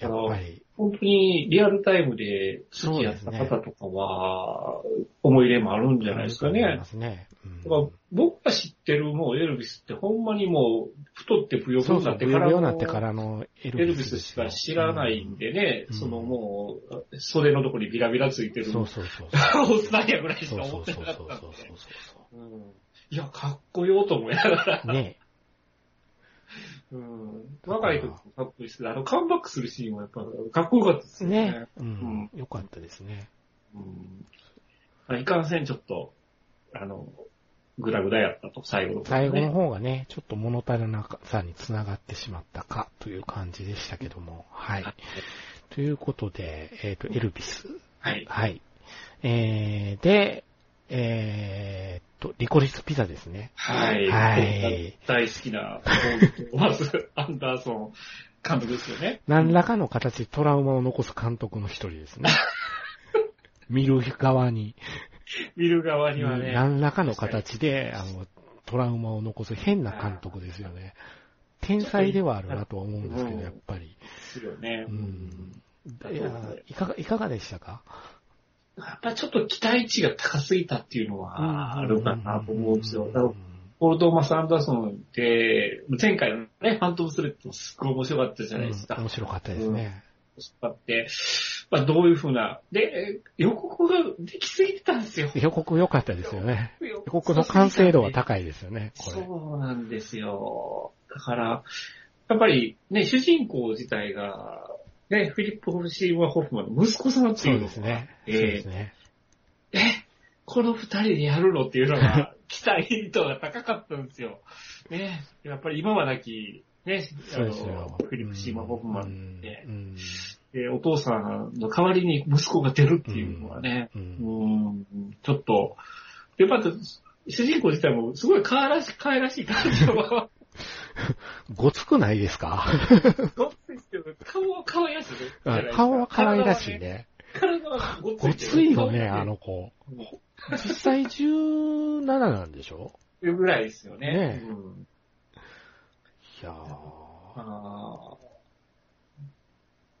え、やっぱり。本当にリアルタイムで好きやった方とかは、思い入れもあるんじゃないですかねあると思いま。すね。うん僕が知ってるもうエルビスってほんまにもう太って不そうそう、要になってからのなってからのエエルルビスしか知らないんでね、うんそのもう袖のとこにビラビラついてるそうそうそう。オスナイヤぐらいしかそうそ思ってなかうそうそうったんでそうそううんいや、かっこよと思いながら。ねうん若い時もかっこいいですあの、カムバックするシーンはやっぱかっこよかったですよね。ね。うん。よかったですね。うんあいかんせん、ちょっと、あの、グダグダやったと、最後の、最後の方がね、ちょっと物足りなさにつながってしまったかという感じでしたけども。はい。ということで、えっ、と、エルビス。はい。はい。えー、で、えー、と、リコリスピザですね。はい。はい大好きな、まず、*laughs* アンダーソン監督ですよね。何らかの形でトラウマを残す監督の一人ですね。*laughs* 見る側に。見る側にはね。何らかの形で、あの、トラウマを残す変な監督ですよね。天才ではあるなとは思うんですけど、うんやっぱり。ですよね。うん。いや、いかが、いかがでしたか？やっぱりちょっと期待値が高すぎたっていうのはあるかなと思うんですよ。だからポール・トーマス・アンダーソンって、前回のね、ファントム・スレッドもすっごい面白かったじゃないですか。うん面白かったですね。あって、まあ、どういうふうな、で、予告ができすぎてたんですよ。予告良かったですよね。予予告の完成度は高いですよね、これ。そうなんですよ。だから、やっぱりね、主人公自体が、ね、フィリップ・ホルシーマ・ホフマンの息子さんってそいううのがですね。えそうですね。え、この二人でやるのっていうのが、*laughs* 期待度が高かったんですよ。ね。やっぱり今はなき、ね、あそうですよの、。フィリップ・シーマン・ホフマンでう、んでお父さんの代わりに息子が出るっていうのはね、ううんん、ちょっと、で、また、主人公自体もすごい可愛らしい、可愛らしい感じの、*laughs* ごつくないですか？*laughs* ごっついけど、顔は可愛らしいねあ顔は可愛らしい。ね。体はごっつごいけど。ついよね、あの子。実際17なんでしょ？いうぐらいですよね。ねうんいやー。あー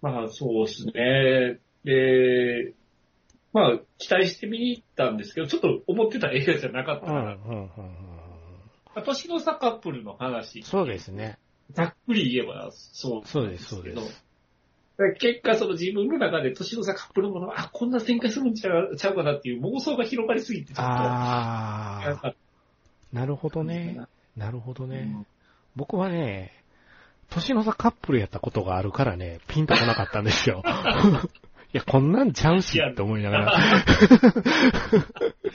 まあ、そうですね。で、まあ、期待して見に行ったんですけど、ちょっと思ってた映画じゃなかったうん、うん、うんうん。年の差カップルの話、そうですね。ざっくり言えばそうそうで、すすけど。そうです。結果、その自分の中で年の差カップルもの、あ、こんな展開するんちゃうちゃうかなっていう妄想が広がりすぎて、ちょっと、あなんかー、なるほどね。なるほどね。うん僕はね、年の差カップルやったことがあるからね、ピンとこなかったんですよ。*laughs* いや、こんなんちゃうしって思いながら。*laughs*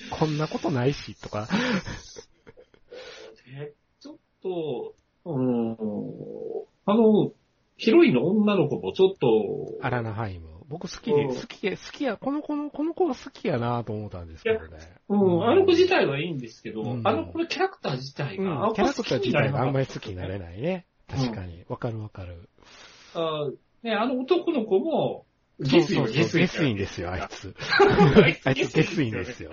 こんなことないし、とか。えちょっと、うん、あの、ヒロインの女の子もちょっと、アラナハイム。僕好きで、うん好きで、好きや、この子の、この子は好きやなと思ったんですけどね。うん、あの子自体はいいんですけど、うんあの子のキャラクター自体うが、キャラクター自体があんまり。り好きになれないね。確かに。わかるわかる。あね、あの男の子も、ゲスインですよ、あいつ。*laughs* *laughs* あいつゲスインですよ。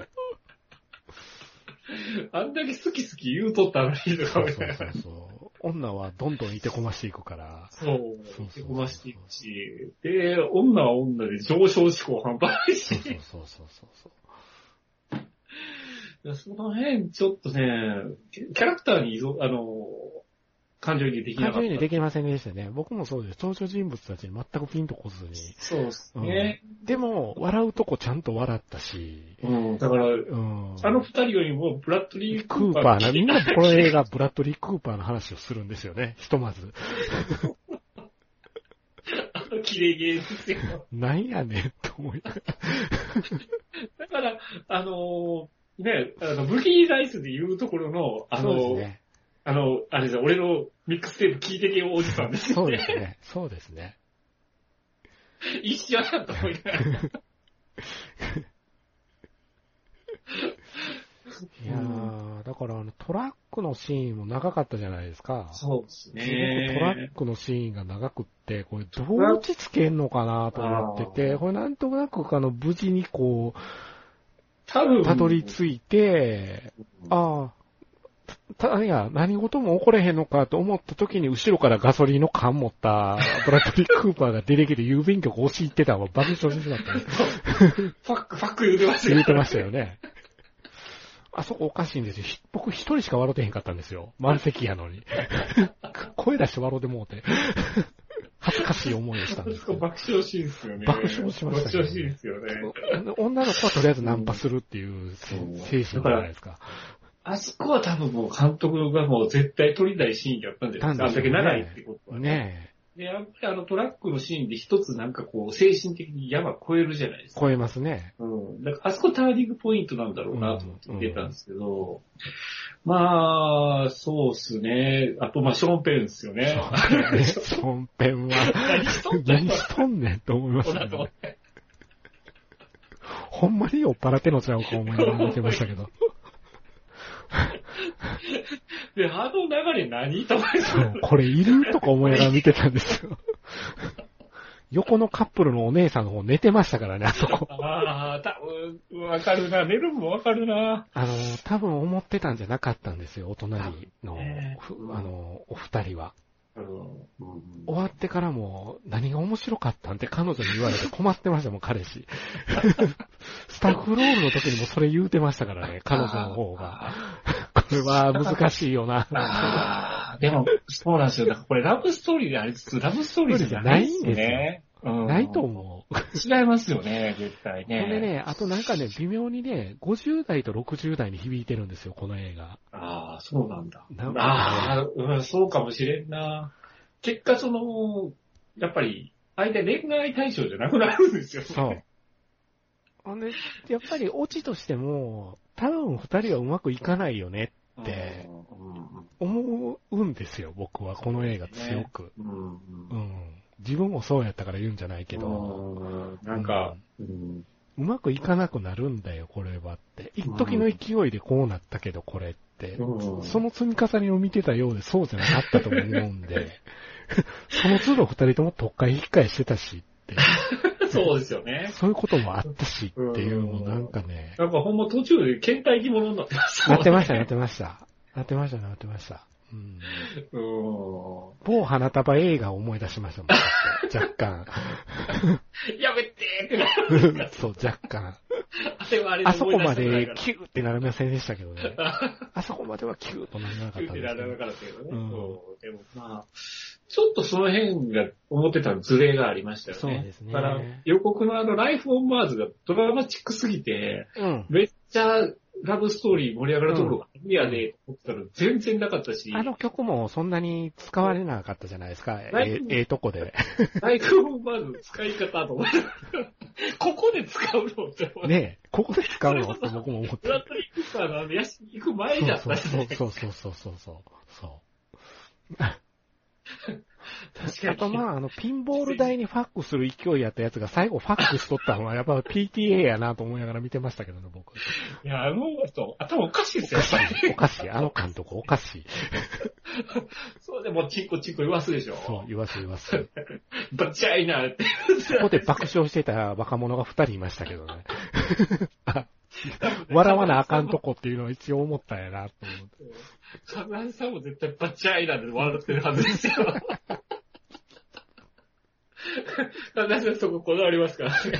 *laughs* あんだけ好き好き言うとったのにとかそうそうそうそう。女はどんどんいてこましていくから。そうそうそう手こましていくし、で、女は女で上昇志向半端ないしそう、そうそうそうそう。*laughs* その辺、ちょっとね、キャラクターに依存、あの、感情移入できなかった。感情移入できませんでしたね。僕もそうです。登場人物たちに全くピンとこずに。そうですね。でも、笑うとこちゃんと笑ったし。うん、だから、うん。あの二人よりも、ブラッドリー・クーパーな、みんなこの映画、ブラッドリー・クーパーの話をするんですよね。*laughs* ひとまず。あの綺麗ゲーですよ。なんやねん、と思いながら。だから、あのね、あの、ブギーライスで言うところの、あの、ね。あの、あれですよ、俺のミックステープ聞いてけよおじさんですよそうね。ですね。そうですね。一緒だと思いながら。いやー、だからあのトラックのシーンも長かったじゃないですか。そうですすごくね。トラックのシーンが長くって、これどう落ち着けんのかなと思ってて、これなんとなくあの無事にこう、たどり着いて、ああ、た、いや、何事も起これへんのかと思った時に後ろからガソリンの缶持ったブラッドリー・クーパーが出てきて郵便局押し入ってたのが爆笑してしまったね。ファック、ファック言うてましたよ言うてましたよね。あそこおかしいんですよ。ひ僕一人しか笑ってへんかったんですよ。満席やのに。*laughs* 声出して笑うてもうて。恥ずかしい思いをしたんですけど。爆笑シーンですよね。爆笑しましたね爆笑シーンですよね。女の子はとりあえずナンパするっていうせうん精神じゃないですか。あそこは多分もう監督がもう絶対撮りたいシーンやったんじゃないですか。あんだけ長いってことは。ねで、やっぱりあのトラックのシーンで一つなんかこう精神的に山超えるじゃないですえ、か。超えますね。うん。だからあそこターニングポイントなんだろうなと思って見てたんですけど、まあ、そうっすね。あと、まあ、ショーンペンですよね。ショーンペンは、*laughs* 何しとんだよ何しとんねんと思いましこの後たね。ほんまに酔っ払ってんのちゃうか思いながら見てましたけど。で、あの流れ何と思ってそうこれいるとか思いながら見てたんですよ。*laughs* 横のカップルのお姉さんの方寝てましたからね、あそこ。ああ、たぶん、わかるな。寝るもわかるな。あの、多分思ってたんじゃなかったんですよ、お隣の、ねふあの、お二人は。うん終わってからも、何が面白かったんって彼女に言われて困ってましたもん、彼氏。*laughs* スタッフロールの時にもそれ言うてましたからね、彼女の方が。これは難しいよな。でも、そうなんですよ。だからこれラブストーリーでありつつ、ラブストーリーじゃないんですよね。うんないと思う。違いますよね、絶対ね。ほんでね、あとなんかね、微妙にね、50代と60代に響いてるんですよ、この映画。ああ、そうなんだ。なんああ、うん、そうかもしれんな。結果、その、やっぱり、相手恋愛対象じゃなくなるんですよ、ね。そう。ほんで、やっぱりオチとしても、多分二人はうまくいかないよねって思うんですよ、僕はこの映画強く。うんうんうん。自分もそうやったから言うんじゃないけど、うんなんか、うんうまくいかなくなるんだよ、これはって。一時の勢いでこうなったけど、これって。うんその積み重ねを見てたようでそうじゃなかったと思うんで、*laughs* その都度二人とも特会引き換えしてたしって、*laughs* そうですよね。そういうこともあったしっていうのもなんかね、なんかほんま途中で倦怠期者になってましたなってました、なってました。なってました、なってました。うんうん。某花束映画を思い出しましたもん、若干。やめてーってなる。*laughs* そう、若干。あれはあれあそこまでキューってなりませんでしたけどね。あそこまではキューとならなか言ったですけどうてられなかったけどね。うんでもまあ、ちょっとその辺が思ってたズレがありましたよね。そうですねだから予告のあのライフオンマーズがドラマチックすぎて、うん。めっちゃラブストーリー盛り上がるところがリアで思ってたら全然なかったし、あの曲もそんなに使われなかったじゃないですか。ええええとこで。ライフオンマーズの使い方と思って、*laughs* ここで使うのって思って。ねえ、ここで使うの？って僕も思ってブラッドリー・クーパーのあの、やし、行く前じゃったそうしね。そうそうそうそうそうそう。*laughs* 確かに。あとまあ、あの、ピンボール台にファックする勢いやったやつが最後ファックしとったのはやっぱ PTA やなと思いながら見てましたけどね、僕。いや、あの人、頭おかしいですよ、おかやっぱり。しい。おかしい。あの監督おかしい。そうでも、チンコチンコ言わすでしょ。そう、言わす言わす。バッチャイなって。そこで爆笑してた若者が二人いましたけどね。あ *laughs* 笑わなあかんとこっていうのは一応思ったんやなと思って。サザンさんも絶対バッチャイなって笑ってるはずですよ。サザンさんそここだわりますからね。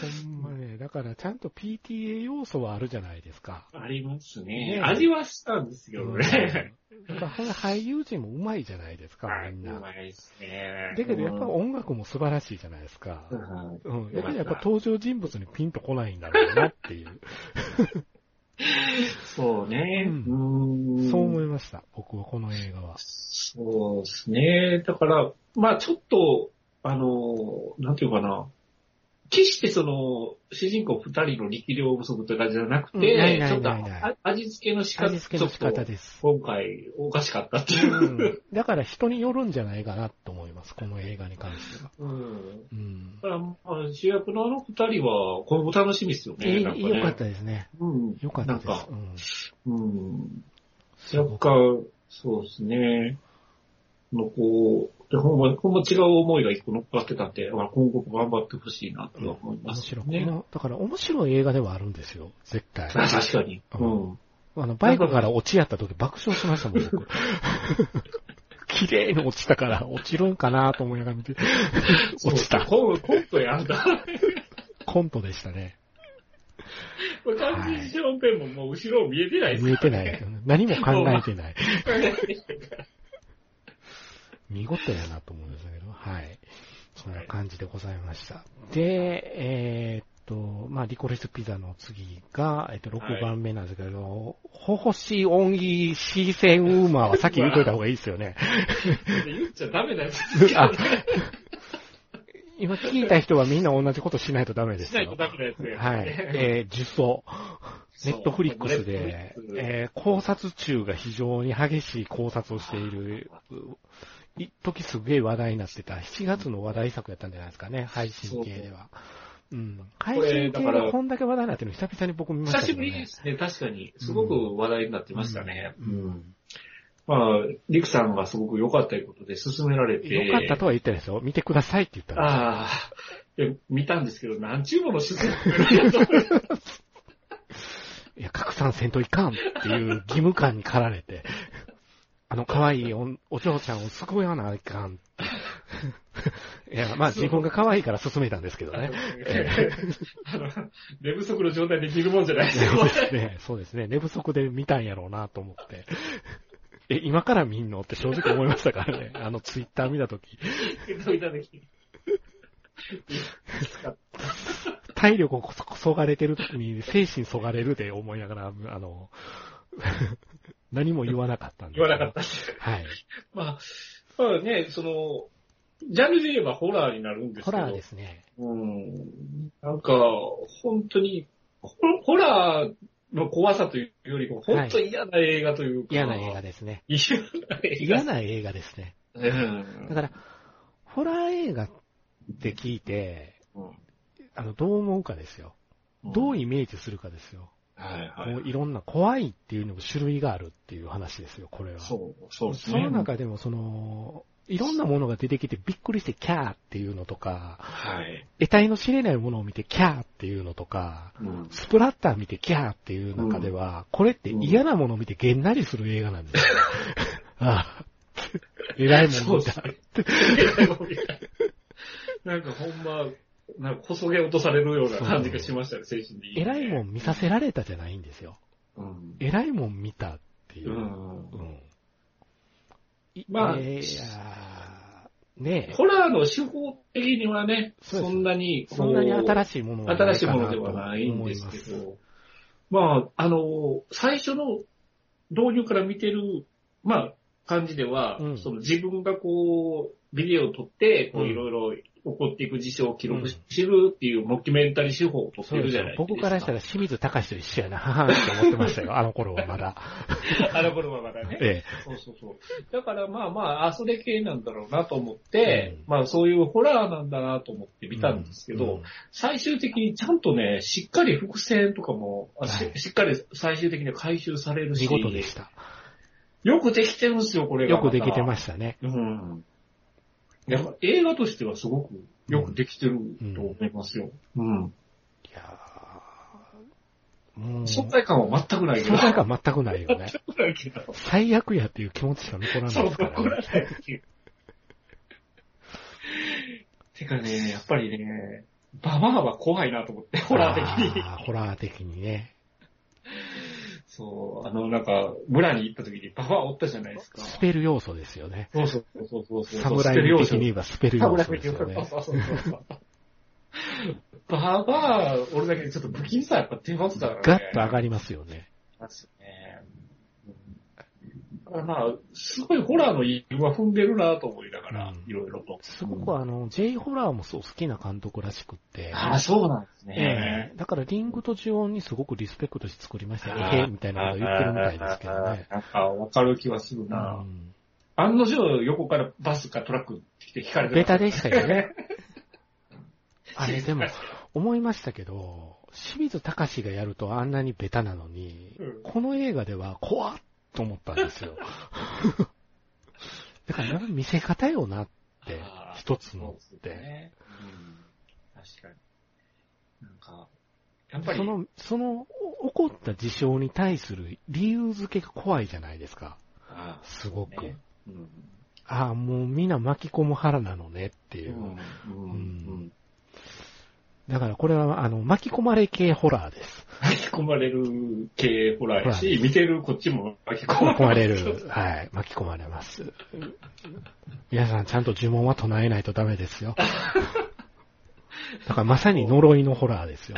ほんまね、だからちゃんと PTA 要素はあるじゃないですか。ありますねね。味はしたんですけどね。だからほんで俳優陣も上手いじゃないですか、みんな。うまいですね。だけどやっぱ音楽も素晴らしいじゃないですか。うんうん。やっぱりやっぱ登場人物にピンとこないんだろうなっていう。*laughs* そうね。ううんそう思いました、僕はこの映画は。そうですね。だから、まあちょっと、あの、なんていうかな。決してその、主人公二人の力量不足とかじゃなくて、うんないないちょっとないないあ味付けの仕方、味付けの仕方です。今回おかしかったっていう。うん。だから人によるんじゃないかなと思います、この映画に関しては。うん。うんだ。から、まあ、主役のあの二人は、今後楽しみですよね。えなんかねよかったですね。うん。よかったでなんかす。、うん。うん。若干、そうですね。のこう、でほんま、ほんま違う思いが一個乗っかってたんで、まあ今後も頑張ってほしいなとは思いま面白い。すよね。このだから面白い映画ではあるんですよ、絶対。あ *laughs* 確かに。ううんん。あの、バイクから落ちやった時爆笑しましたもん、僕。*laughs* 綺麗に落ちたから、落ちるんかなと思いながら見て、落ちた。コントやんだ。コントでしたね。これ完全にションペンももう後ろ見えてないです見えてない。何も考えてない。*laughs* い。見事やなと思いましたけど、はい。そんな感じでございました。で、えーっと、まあ、リコレスピザの次が、えっと、6番目なんですけど、ほほしオンギシーセンウーマーはさっき言うといた方がいいですよね。言っちゃダメなや。*laughs* 今聞いた人はみんな同じことしないとダメですよ。しないとダメなやつやはい。えー、呪詛。ネットフリックスで、えー考察中が非常に激しい考察をしている、う一時すげえ話題になってた、7月の話題作やったんじゃないですかね、配信系では。うん。配信系だからでこんだけ話題になってるの久々に僕見ました久しぶ。りですね、確かに。すごく話題になってましたね。うんうんまあ、リクさんがすごく良かったということで勧められて。よかったとは言ってないですよ。見てくださいって言ったら。ああ、見たんですけど、何ちゅうもの沈めるんだと思っていや、拡散せんといかんっていう義務感に駆られて、あの可愛いおお嬢ちゃんを救わないかん。*laughs* いや、まあ自分が可愛いから進めたんですけどね。あの、*laughs* 寝不足の状態できるもんじゃないですよ。そうですね。そうですね。寝不足で見たんやろうなと思って。え、今から見んの？って正直思いましたからね。あのツイッター見たとき。どういた時に。体力をそそがれてるときに精神そがれるで思いながら、あの、何も言わなかったんで。言わなかったし。はい。まあ、まあね、その、ジャンルで言えばホラーになるんですけど。ホラーですね。うん。なんか、本当に、ホホラーの怖さというよりも、本当に嫌な映画というか。嫌な映画ですね。嫌な映画。嫌な映画ですね。うんだから、ホラー映画って聞いて、うんあの、どう思うかですよ。どうイメージするかですよ。はいはい。いろんな怖いっていうのも種類があるっていう話ですよ、これは。そう、そうですそね。の中でも、その、いろんなものが出てきてびっくりしてキャーっていうのとか、はい。得体の知れないものを見てキャーっていうのとか、うん。スプラッター見てキャーっていう中では、これって嫌なものを見てげんなりする映画なんですよ。ああ、偉いもん見た。*laughs* なんかほんま、なんか細毛落とされるような感じがしましたね、精神的に。偉いもん見させられたじゃないんですよ。うん。偉いもん見たっていうう。ん。うん。いまあえーねえホラーの手法的にはね、そんなにそんなに新しいものは新しいものではないんですけど、まあ、あの、最初の導入から見てる、まあ、感じでは、うんその自分がこう、ビデオを撮って、こううんいろいろ起こっていく事象を記録してるっていうモキュメンタリー手法を撮ってるじゃないですか。僕からしたら清水隆と一緒やな、ははんって思ってましたよ、あの頃はまだ。*laughs* あの頃はまだね。ええ。そうそうそう。だからまあまあ、あ、それ系なんだろうなと思って、うんまあそういうホラーなんだなと思って見たんですけど、うん最終的にちゃんとね、しっかり伏線とかも、はいしっかり最終的には回収されるし、見事でした。よくできてるんですよ、これが。よくできてまししたね。た。うん。やっぱ映画としてはすごくよくできてると思いますよ。うん。いやーもう、存在感は全くないけど。存在感全くないよね。全くないけど。最悪やっていう気持ちしか残らない *laughs* そう、ですから残らね。ないっていう。てかね、やっぱりね、ババアは怖いなと思って、ホラー的に。ホラー的にね。そう、あの、なんか、村に行った時にババアおったじゃないですか。スペル要素ですよね。そうそうそうそうそう。侍的に言えばスペル要素ですよね。そうそうそうそう。ババア、俺だけちょっと不気味さやっぱ出ますからね。ガッと上がりますよね。まあ、すごいホラーの韻は踏んでるなと思いながら、うんいろいろと。すごくあの、J ホラーもそう好きな監督らしくって。ああ、そうなんですえね。えだからリングとジオンにすごくリスペクトして作りましたよ。あーえへみたいなこと言ってるみたいですけどね。なんか、わかる気はするうな。ん案の定、横からバスかトラック来て引かれてベタでしたよね。ね。*laughs* あれでも、思いましたけど、清水隆がやるとあんなにベタなのに、うんこの映画では怖っと思ったんですよ。*laughs* だから見せ方よなって一つのって。ね。うん。確かに。なんか、やっぱり、その、その、お起こった事象に対する理由付けが怖いじゃないですか。あすごく。ねうん。ああ、もうみんな巻き込む腹なのねっていうう。ん。だからこれは、あの、巻き込まれ系ホラーです。巻き込まれる系ホラーやし、見てるこっちも巻き込ま巻き込まれる。れる。はい。巻き込まれます。皆さんちゃんと呪文は唱えないとダメですよ。だからまさに呪いのホラーですよ。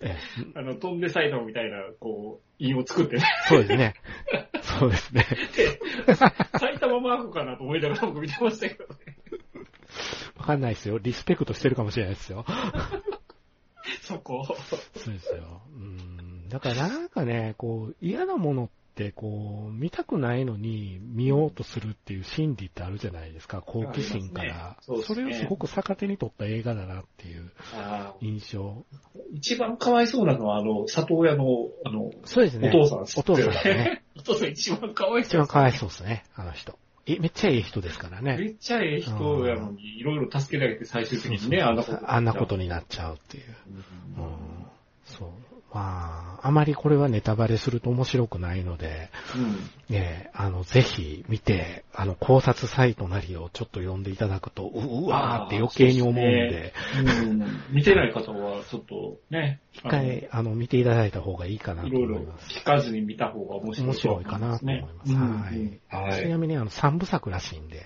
ええあの、飛んでサイドみたいな、こう、韻を作ってね。そうですね。そうですね。*laughs* 埼玉マークかなと思いながら僕見てましたけどね。わかんないですよ。リスペクトしてるかもしれないですよ。*laughs* そこ。そうですよ。うん。だからなんかね、こう、嫌なものって、こう、見たくないのに見ようとするっていう心理ってあるじゃないですか。好奇心から。ますねそうですねそれをすごく逆手に取った映画だなっていう印象。一番かわいそうなのは、あの、里親の、あの、そうですね。お父さんですお父さんね。*laughs* お父さん一番かわいそう。一番かわいそうですね、あの人。え、めっちゃいい人ですからね。めっちゃええ人やのに、いろいろ助けられて最終的にね、あんなこと。あんなことになっちゃうっていう。ううんん。そう。まあ、あまりこれはネタバレすると面白くないので、うん。ね、あの、ぜひ見て、あの、考察サイトなりをちょっと読んでいただくと、ううわーって余計に思うんで、うん。見てない方は、ちょっとね、一回、あの、見ていただいた方がいいかなといろいろ思います。聞かずに見た方が面白い。面白いかなと思います。はい。はい。ちなみに、あの、三部作らしいんで、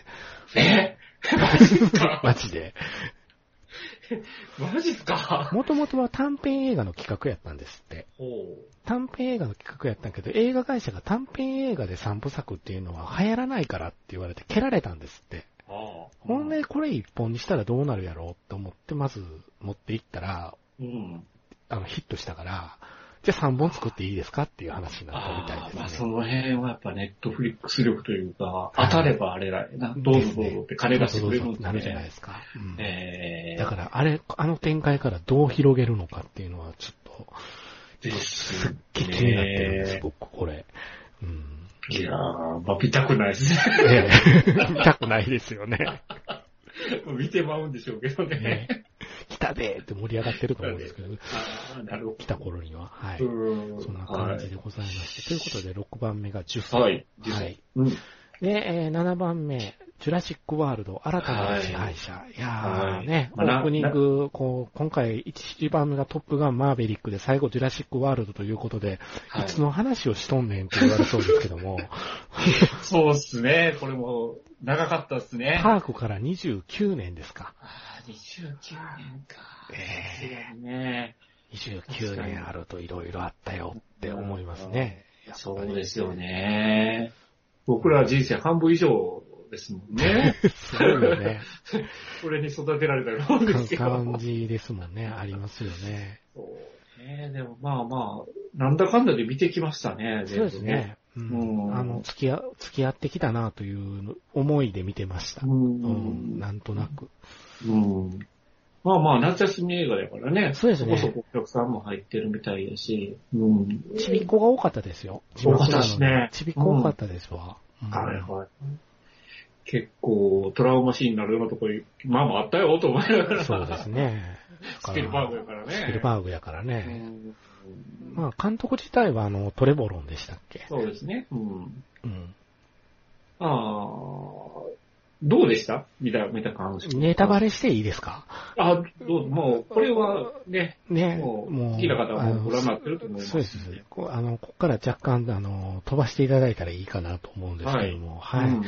え？*laughs* マジで。*laughs* マジっすか？もともとは短編映画の企画やったんですって。ほ短編映画の企画やったんやけど、映画会社が短編映画で三部作っていうのは流行らないからって言われて蹴られたんですって。ほんで、これ一本にしたらどうなるやろうって思って、まず持っていったら、うん。あの、ヒットしたから、じゃあ3本作っていいですかっていう話になったみたいですね。まあその辺はやっぱネットフリックス力というか、当たればあれだよな。どうぞどうぞって金出してくれるんなるじゃないね。ですか。うんええだから、あれ、あの展開からどう広げるのかっていうのは、ちょっと、ですすっげえ気になってるんです、ね僕、これ。うん。いやー、まあ見たくないですね。ええ見たくないですよね。*laughs* *laughs* 見てまうんでしょうけどね。ね来たでーって盛り上がってると思うんですけど、*laughs* ああ、なるほ来た頃には。はい。そんな感じでございまして。ということで、6番目が10歳。はい。はい。うん。で、えー7番目、ジュラシックワールド、新たなる支配者。い、やはいーね、オープニング、こう、今回1番目がトップガンマーベリックで、最後ジュラシックワールドということで、はいいつの話をしとんねんって言われそうですけども、*laughs* そうっすね。これも長かったっすね。パークから29年ですか。ああ、29年か。ええさすがにね。29年あると色々あったよって思いますね。そうですよね。僕ら人生半分以上ですもんね。すごいよね。*laughs* これに育てられたようですけど。感じですもんね。ありますよね。そうね。でもまあまあ、なんだかんだで見てきましたね、そうですね。ううんん、あの、付き合、付き合ってきたなという思いで見てました。全部ね。ううんん、なんとなく。うん。まあまあ、夏休み映画だからね。そうですねそこそこお客さんも入ってるみたいだし。うん。ちびっこが多かったですよ。多かったですねちびっこ多かったですわ。うんはいはい。結構、トラウマシーンになるようなところ、まあまああったよ、と思いながら。そうですね。*laughs* スピルバーグやからね。スピルバーグやからうね。んまあ、監督自体は、あの、トレボロンでしたっけ？そうですね。うん。うん。ああ、どうでした？見た、見た感じ。ネタバレしていいですか？あ、どうもう、これはね、ね、もう。好きな方はもうご覧になってると思いますそうです。あの、ここから若干、あの、飛ばしていただいたらいいかなと思うんですけども、はい。うん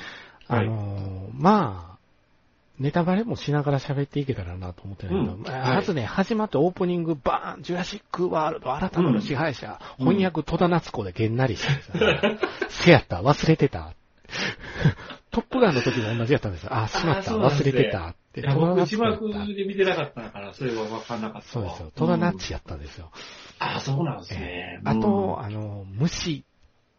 あの、まあ、ネタバレもしながら喋っていけたらなと思ってるんだけど、うんはいまずね、始まってオープニング、バーン、ジュラシックワールド、新たなる支配者、うん翻訳戸田夏子でげんなりしてるんですよ、*laughs* せやった、忘れてた。トップガンの時も同じやったんですよ。あ、しまった、忘れてたって。僕字幕で見てなかったから、それは分かんなかったわ。そうですよ。戸田ナッうんチやったんですよ。あ、そうなんですね。あと、あの、虫。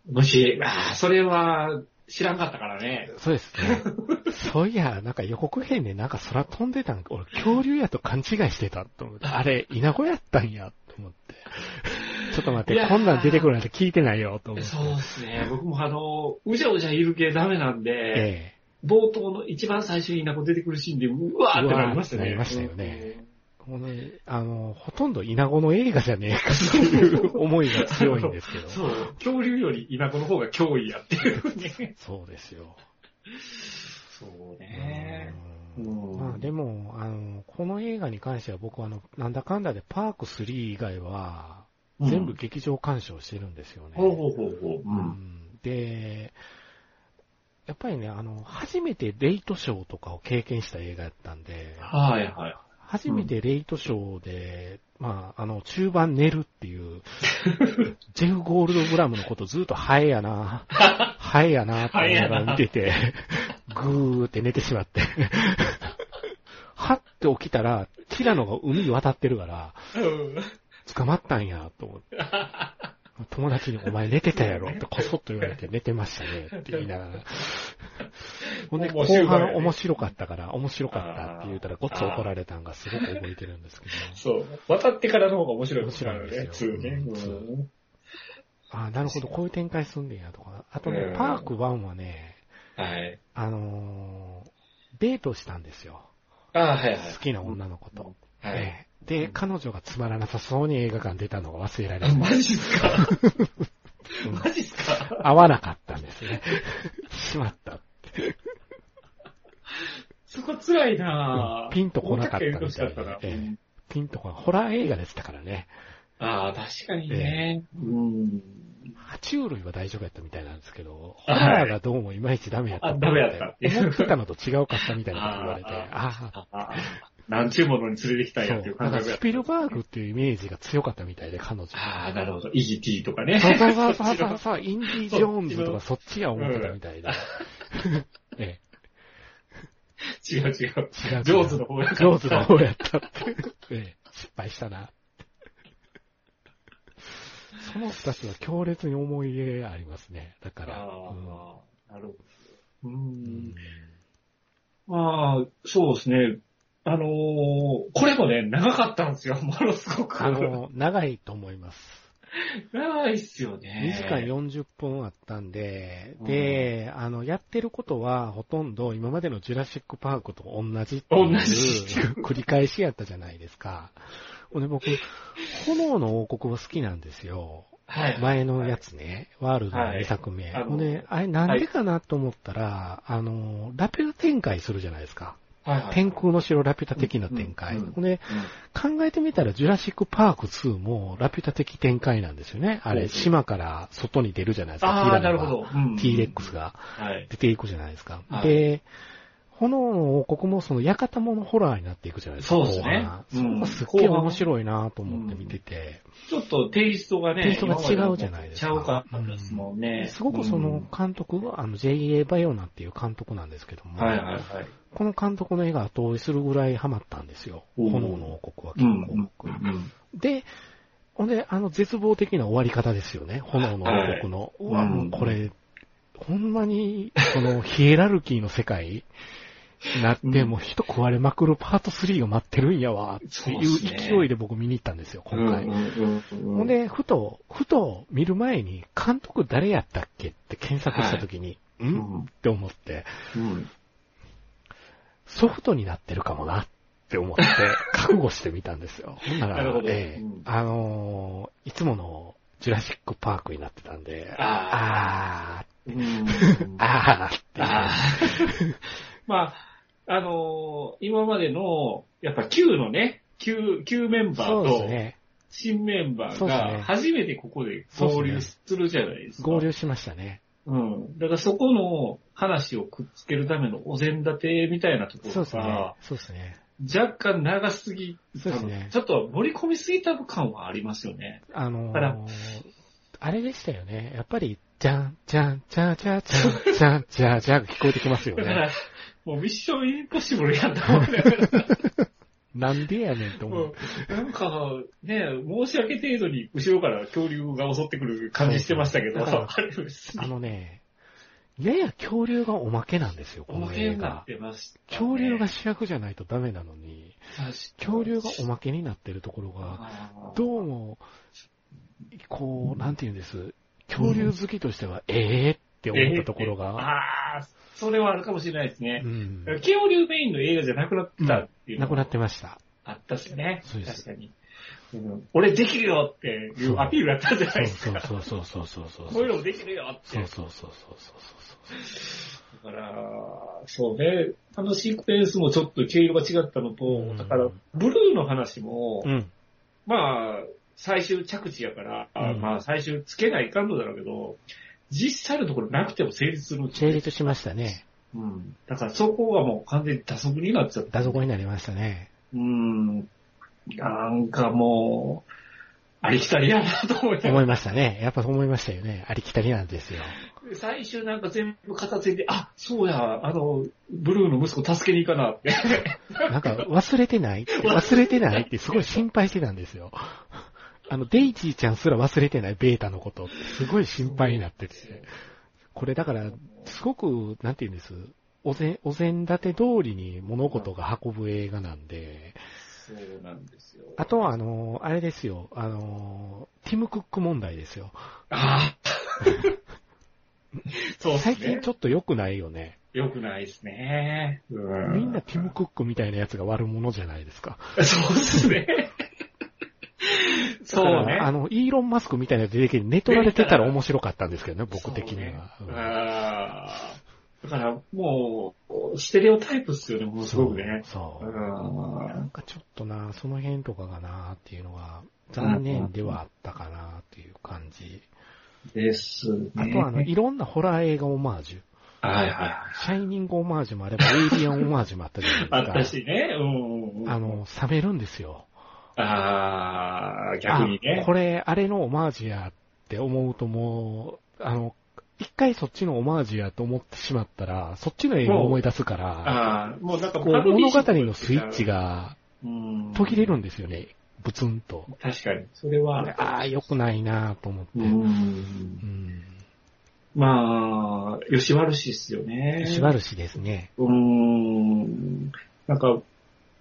うん、虫、あ、それは知らんかったからね。そうですね。*laughs* そういや、なんか予告編でなんか空飛んでたん俺、恐竜やと勘違いしてたと思って。あれ、イナゴやったんや、と思って。*laughs* ちょっと待って、こんなん出てくるなんて聞いてないよ、と思って。そうですね。僕もあの、うじゃうじゃいる系ダメなんで、え冒頭の一番最初になんか出てくるシーンで、うわーってなりましたね。なりましたよねえこのあの、ほとんどイナゴの映画じゃねえかっていう *laughs* 思いが強いんですけど。そう、恐竜より稲子の方が脅威やっていうね。そうですよ。そうね。うんうんまあでも、あの、この映画に関しては僕はあの、なんだかんだでパーク3以外は、全部劇場鑑賞してるんですよね。ほうほうほうほう。う。うんんで、やっぱりね、あの、初めてレイトショーとかを経験した映画やったんで、はいはい。初めてレイトショーで、まあ、あの、中盤寝るっていう、*laughs* ジェフ・ゴールドブラムのことずっとハエやな、*laughs* ハエやなって思いながら見てて、ぐーって寝てしまって、*laughs* はって起きたら、ティラノが海渡ってるから、うん。捕まったんや、と思って。友達にお前寝てたやろってこそっと言われて寝てましたね *laughs* って言いながら。ほんで、後半面白かったから、面白かったって言うたらごっつ怒られたんがすごく覚えてるんですけど。そう。渡ってからの方が面白いですから面ね、白い2ね。ですようんああ、なるほど、こういう展開すんねんやとか。あとねうん、パーク1はね、はい。あのーデートしたんですよ。ああ、はいはい。好きな女の子と。はい。ええで、彼女がつまらなさそうに映画館出たのが忘れられない。マジっすか？*laughs* うんマジっすか？合わなかったんですね。*laughs* しまった。そこ辛いなぁ。ピンとこなかったみたいなええピンとこ。ホラー映画でしたからね。ああ、確かにね。うん。爬虫類は大丈夫やったみたいなんですけど、ホはいラーがどうもいまいちダメやったあダメやった思ってたのと違うかったみたいなこと言われて、ああ、なんちゅうものに連れてきたん。やっていう感覚やスピルバーグっていうイメージが強かったみたいで、彼女。ああ、なるほど。イジティとかね。そうそうそうそうそうインディ・ジョーンズとかそっちや思ってたみたいで。ええ。違う違う。違う。上手の方やから。上手の方やったって。ええ失敗したな。その二つは強烈に思い入れありますね。だから。あうんあ、なるほど。う。うんんまあ、そうですね。あのーこれもね、長かったんですよ。ものすごく。あの、長いと思います。長いっすよ2ね。時間40分あったんで、うんで、あの、やってることはほとんど今までのジュラシックパークと同じって同いうじ繰り返しやったじゃないですか。ほんで僕、炎の王国は好きなんですよ。はい。前のやつね、ワールドの2作目。はいほんで、あれなんでかなと思ったら、あの、ラピュタ展開するじゃないですか。はいはい。天空の城ラピュタ的な展開。うんうんほんで、考えてみたら、ジュラシックパーク2もラピュタ的展開なんですよね。あれ、島から外に出るじゃないですか。ああ、なるほど。ど。うん T-Rex がはい。出ていくじゃないですか。はいで、炎の王国もその館物ホラーになっていくじゃないですか。そうですねそこがすっげえ面白いなと思って見てて。ちょっとテイストがね、テイストが違うじゃないですかちゃうかったですもんね。すごくその監督は、あの J.A. バイオナっていう監督なんですけども、はいはいはい。この監督の絵が後追いするぐらいハマったんですよ。炎の王国はうん結構。うん僕。うん。で、ほんで、あの絶望的な終わり方ですよね。炎の王国の。うわ、うんもうこれ、ほんまに、このヒエラルキーの世界になって、うん。もう人食われまくるパート3が待ってるんやわ、っていう勢いで僕見に行ったんですよ、今回。うんうんうんほんで、ふと、ふと見る前に、監督誰やったっけって検索したときに、うん？んって思って、うんソフトになってるかもなって思って、*laughs* 覚悟してみたんですよ。ほんならなるほ、ど。ええ。うん。あのーいつものジュラシックパークになってたんで、ああうん。ー、あーって。あー。*laughs* まあ、あのー今までの、やっぱ旧のね、旧、旧メンバーと、ね。新メンバーが初めてここで合流するじゃないですか。合流しましたね。うん。だからそこの話をくっつけるためのお膳立てみたいなところそうですねが、。そうですね。若干長すぎ、そうですねちょっと盛り込みすぎた感はありますよね。あのーあらあれでしたよね。やっぱり、じゃん、じゃん、じゃじゃじゃん、じゃん、じゃじゃが聞こえてきますよね。だから、もうミッションインポッシブルやったもんね。なんでやねんと思もう。うなんか、ね、申し訳程度に後ろから恐竜が襲ってくる感じしてましたけど、ああのね、やや恐竜がおまけなんですよ、この映画。ね。恐竜が主役じゃないとダメなのに、恐竜がおまけになってるところが、がどうも、こう、なんて言うんです、恐竜好きとしては、ええって思ったところが、ああ、それはあるかもしれないですねう。ん、恐竜メインの映画じゃなくなったっていうのがなくなってました。あったっすよね。そうです確かに。うん俺できるよっていうアピールやったじゃないですか。そうそうそうそう。こういうのもできるよって。そうそうそうそうそうだから、そうね、あのシークエンスもちょっと毛色が違ったのと、うんだから、ブルーの話も。うん。まあ、最終着地やから、うんまあ最終つけないかんのだろうけど、実際のところなくても成立する成立しましたね。うん。だからそこがもう完全に打足になっちゃった。打底になりましたね。うん。なんかもう、ありきたりやなと思い思らいましたね。やっぱ思いましたよね。ありきたりなんですよ。最終なんか全部片付いて、あ、そうや、あの、ブルーの息子助けに行かなって。なんか忘れてない？忘れてないってすごい心配してたんですよ。あの、デイジーちゃんすら忘れてないベータのことすごい心配になってて。これだから、すごく、なんて言うんです？お膳、お膳立て通りに物事が運ぶ映画なんで、そうなんですよ。あとはあの、あれですよ、あの、ティム・クック問題ですよ。あ *laughs* そうですね。最近ちょっと良くないよね。良くないですね。うんみんなティム・クックみたいなやつが悪者じゃないですか。そうですね。*laughs* そうね。あの、イーロン・マスクみたいな出てきて寝取られてたら面白かったんですけどね、僕的には。そうねうんあーだから、もう、ステレオタイプっすよね、ものすごくね。そうう。んなんかちょっとな、その辺とかがなっていうのが残念ではあったかなっていう感じ。ですね。あとはあの、いろんなホラー映画オマージュ。はいはいはい。シャイニングオマージュもあれば、エイリアンオマージュもあったじゃないですか。あったしね。うんうんうん。あ、の、冷めるんですよ。ああ、逆にねあ。これ、あれのオマージュやって思うともう、あの、一回そっちのオマージュやと思ってしまったら、そっちの映画を思い出すから、ああ、もうなんかこう物語のスイッチが、途切れるんですよね。ブツンと。確かに。それは、ああ、良くないなと思って。ううんん。まあ、吉悪しですよね。しばるしですね。うーん。なんか、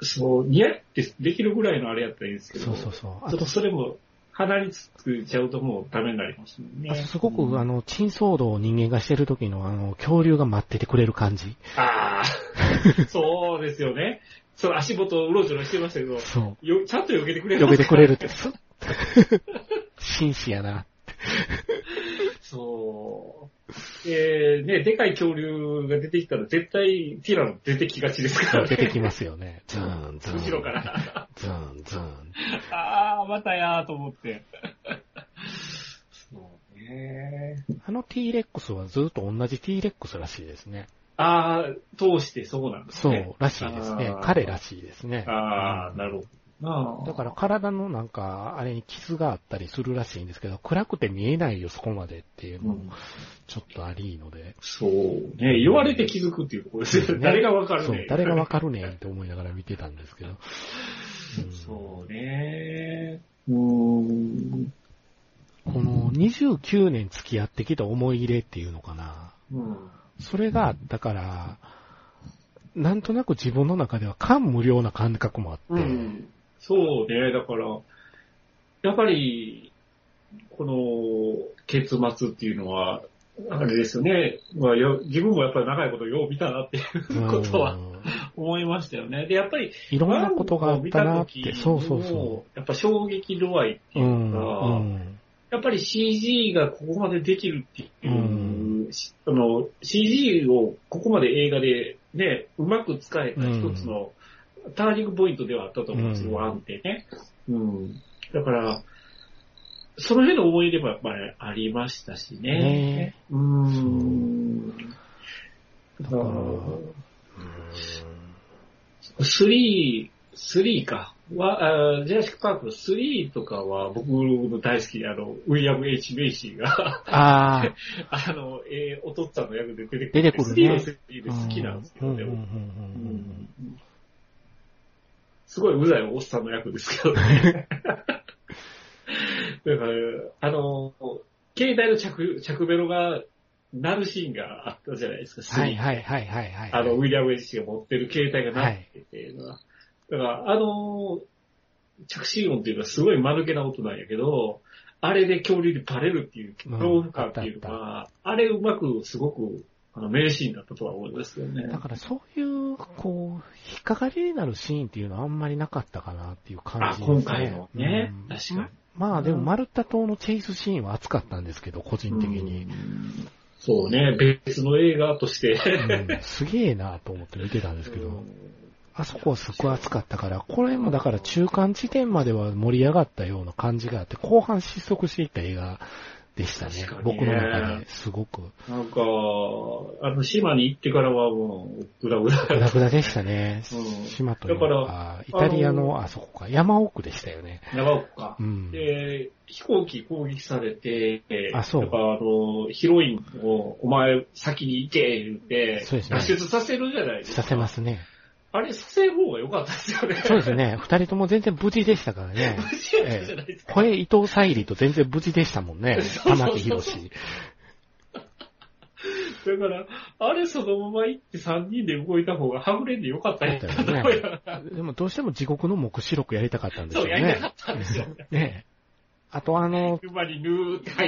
そう、似合ってできるぐらいのあれやったらいいですけど、そうそうそう。あちょっとと、それも、鼻につくちゃうともうダメになりますもんね。あとすごく、うんあの、珍騒動を人間がしてる時の、あの、恐竜が待っててくれる感じ。ああ、そうですよね。そう、足元うろちょろしてましたけど、そよちゃんと避けてくれう。る。避けてくれるって、ス *laughs* ッ紳士やな。そう。で、ね、でかい恐竜が出てきたら絶対ティラノ出てきがちですからね。出てきますよね。*laughs* ズーン、ズーン。後ろから。ズーン、ズーン。ああ、またやーと思って。そうね。あの T-Rex はずっと同じ T-Rex らしいですね。ああ、通してそうなんですそね。う、らしいですね彼らしいですね。ああ、うんなるほどな。だから体のなんか、あれに傷があったりするらしいんですけど、暗くて見えないよ、そこまでっていうのもうん、ちょっとありので。そうね。言われて気づくっていうところですよね。誰がわかるね。そう誰がわかるねんって思いながら見てたんですけど。うんそうね。うーん。この29年付き合ってきた思い入れっていうのかな。うん。それがあったから、なんとなく自分の中では感無量な感覚もあって、うん。そうね。だから、やっぱり、この結末っていうのは、あれですよね。まあ、よ自分もやっぱり長いことよう見たなっていうことはうん思いましたよね。で、やっぱり、いろんなことがあったなって、そうそうのそやっぱ衝撃度合いってう。いううんか、うん。やっぱり CG がここまでできるっていう、うんしあの、CG をここまで映画でね、うまく使えた一つのターニングポイントではあったと思うんですよ、うんワンってね。うん。だから、その辺の思い出もやっぱりありましたしね。ねうーん。だから、うん3、3か。は、あジェラシックパークの3とかは僕の大好き、あの、ウィリアム・ H・ メイシーが、ああ、*laughs* あの、えーお父っつぁんの役で出てくる。出てくるね3の3で好きなんですけどね。うんうんうんうんうんすごいうざいおっさんの役ですけどね。*laughs* *laughs* だから、あの、携帯の着、着ベロが鳴るシーンがあったじゃないですか、はいはいはいはいはい。あの、ウィリアム・エイジが持ってる携帯が鳴ってて、いうのはだから、あの、着信音っていうのはすごい間抜けな音なんやけど、あれで恐竜にバレるっていう、うん恐怖感っていうのは、あれうまくすごく、あの、名シーンだったとは思いますよね。だからそういう、こう、引っかかりになるシーンっていうのはあんまりなかったかなっていう感あ、じですね。今回のね、うん確かに。まあでも、マルタ島のチェイスシーンは熱かったんですけど、個人的に。そうね、別の映画として。うん。すげえなと思って見てたんですけど、あそこはすごい熱かったから、これもだから中間地点までは盛り上がったような感じがあって、後半失速していった映画でしたねね僕の中ですごく。なんか、あの、島に行ってからはもう、グラグラ。グダグダでしたね。うん島というだからか、イタリアあの、あそこか、山奥でしたよね。長岡かう。ん。で、飛行機攻撃されて、あそうやっぱあの、ヒロインを、お前先に行け、言って、そうですね脱出させるじゃないですか。させますね。あれ、させる方が良かったですよね。そうですね。二人とも全然無事でしたからね。無事やったじゃないですか。これ伊藤沙莉と全然無事でしたもんね。そうそうそう玉木宏。だから、あれそのまま行って3人で動いた方がはぐれんで良かったんやだったよねでもどうしても地獄の目視録やりたかったんですそう、よねやりたか。ったんですよ。ねえ。あとあの、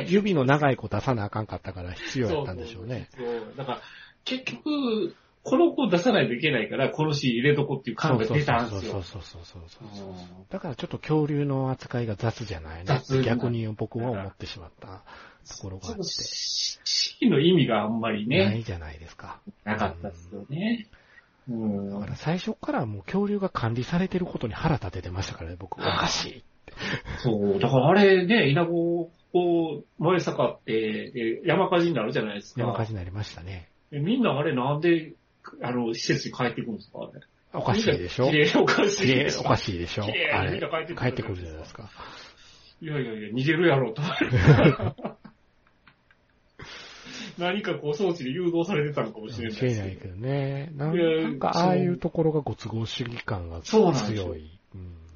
指の長い子出さなあかんかったから必要やったんでしょうね。そうそうそう。だから、結局、この子出さないといけないから、このシーン入れとこっていう感が出たんですよ。そうそうそうそう。だからちょっと恐竜の扱いが雑じゃないね雑。逆に僕は思ってしまったところがあっちょっとシーンの意味があんまりて。な、いじゃないですか。なかったですよね。うん。だから最初からもう恐竜が管理されてることに腹立ててましたからね、僕。おかしい。そう、だからあれね、稲子を燃え盛って、山火事になるじゃないですか。山火事になりましたね。みんなあれなんで、あの、施設に帰ってくるんですかあれ。おかしいでしょ？綺麗おかしいでしょおかしいでしょ？あれ帰ってくるじゃないですか。いやいやいや、逃げるやろと。*laughs* 何かこう装置で誘導されてたのかもしれないしれないけどね。なんかああいうところがご都合主義感がそうなんですよ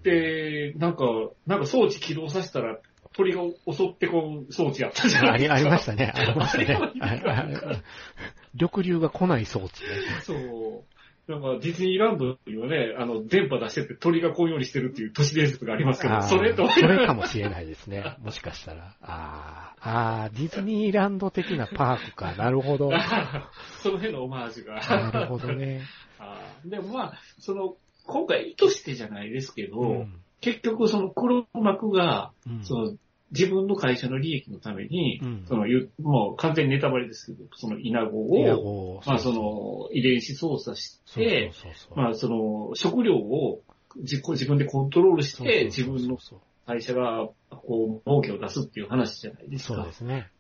で、なんか、なんか装置起動させたら、鳥が襲ってこう装置やったじゃないですか。*laughs* ありましたね。ありましたね緑流が来ない装置ね。そう。なんか、ディズニーランドにはね、あの、電波出してて鳥がこうようにしてるっていう都市伝説がありますけど、それと、それかもしれないですね。もしかしたら。あーあー、ディズニーランド的なパークか。なるほど。な *laughs* その辺のオマージュが。るほどね。*laughs* あーでもまあ、その、今回意図してじゃないですけど、うん結局その黒幕が、うんその、自分の会社の利益のために、うんその、ゆもう完全にネタバレですけど、そのイナゴを、まあその、遺伝子操作して、そうそう。まあその、食料を自己自分でコントロールして、自分の会社が、こう、儲けを出すっていう話じゃないですかそうで。すね。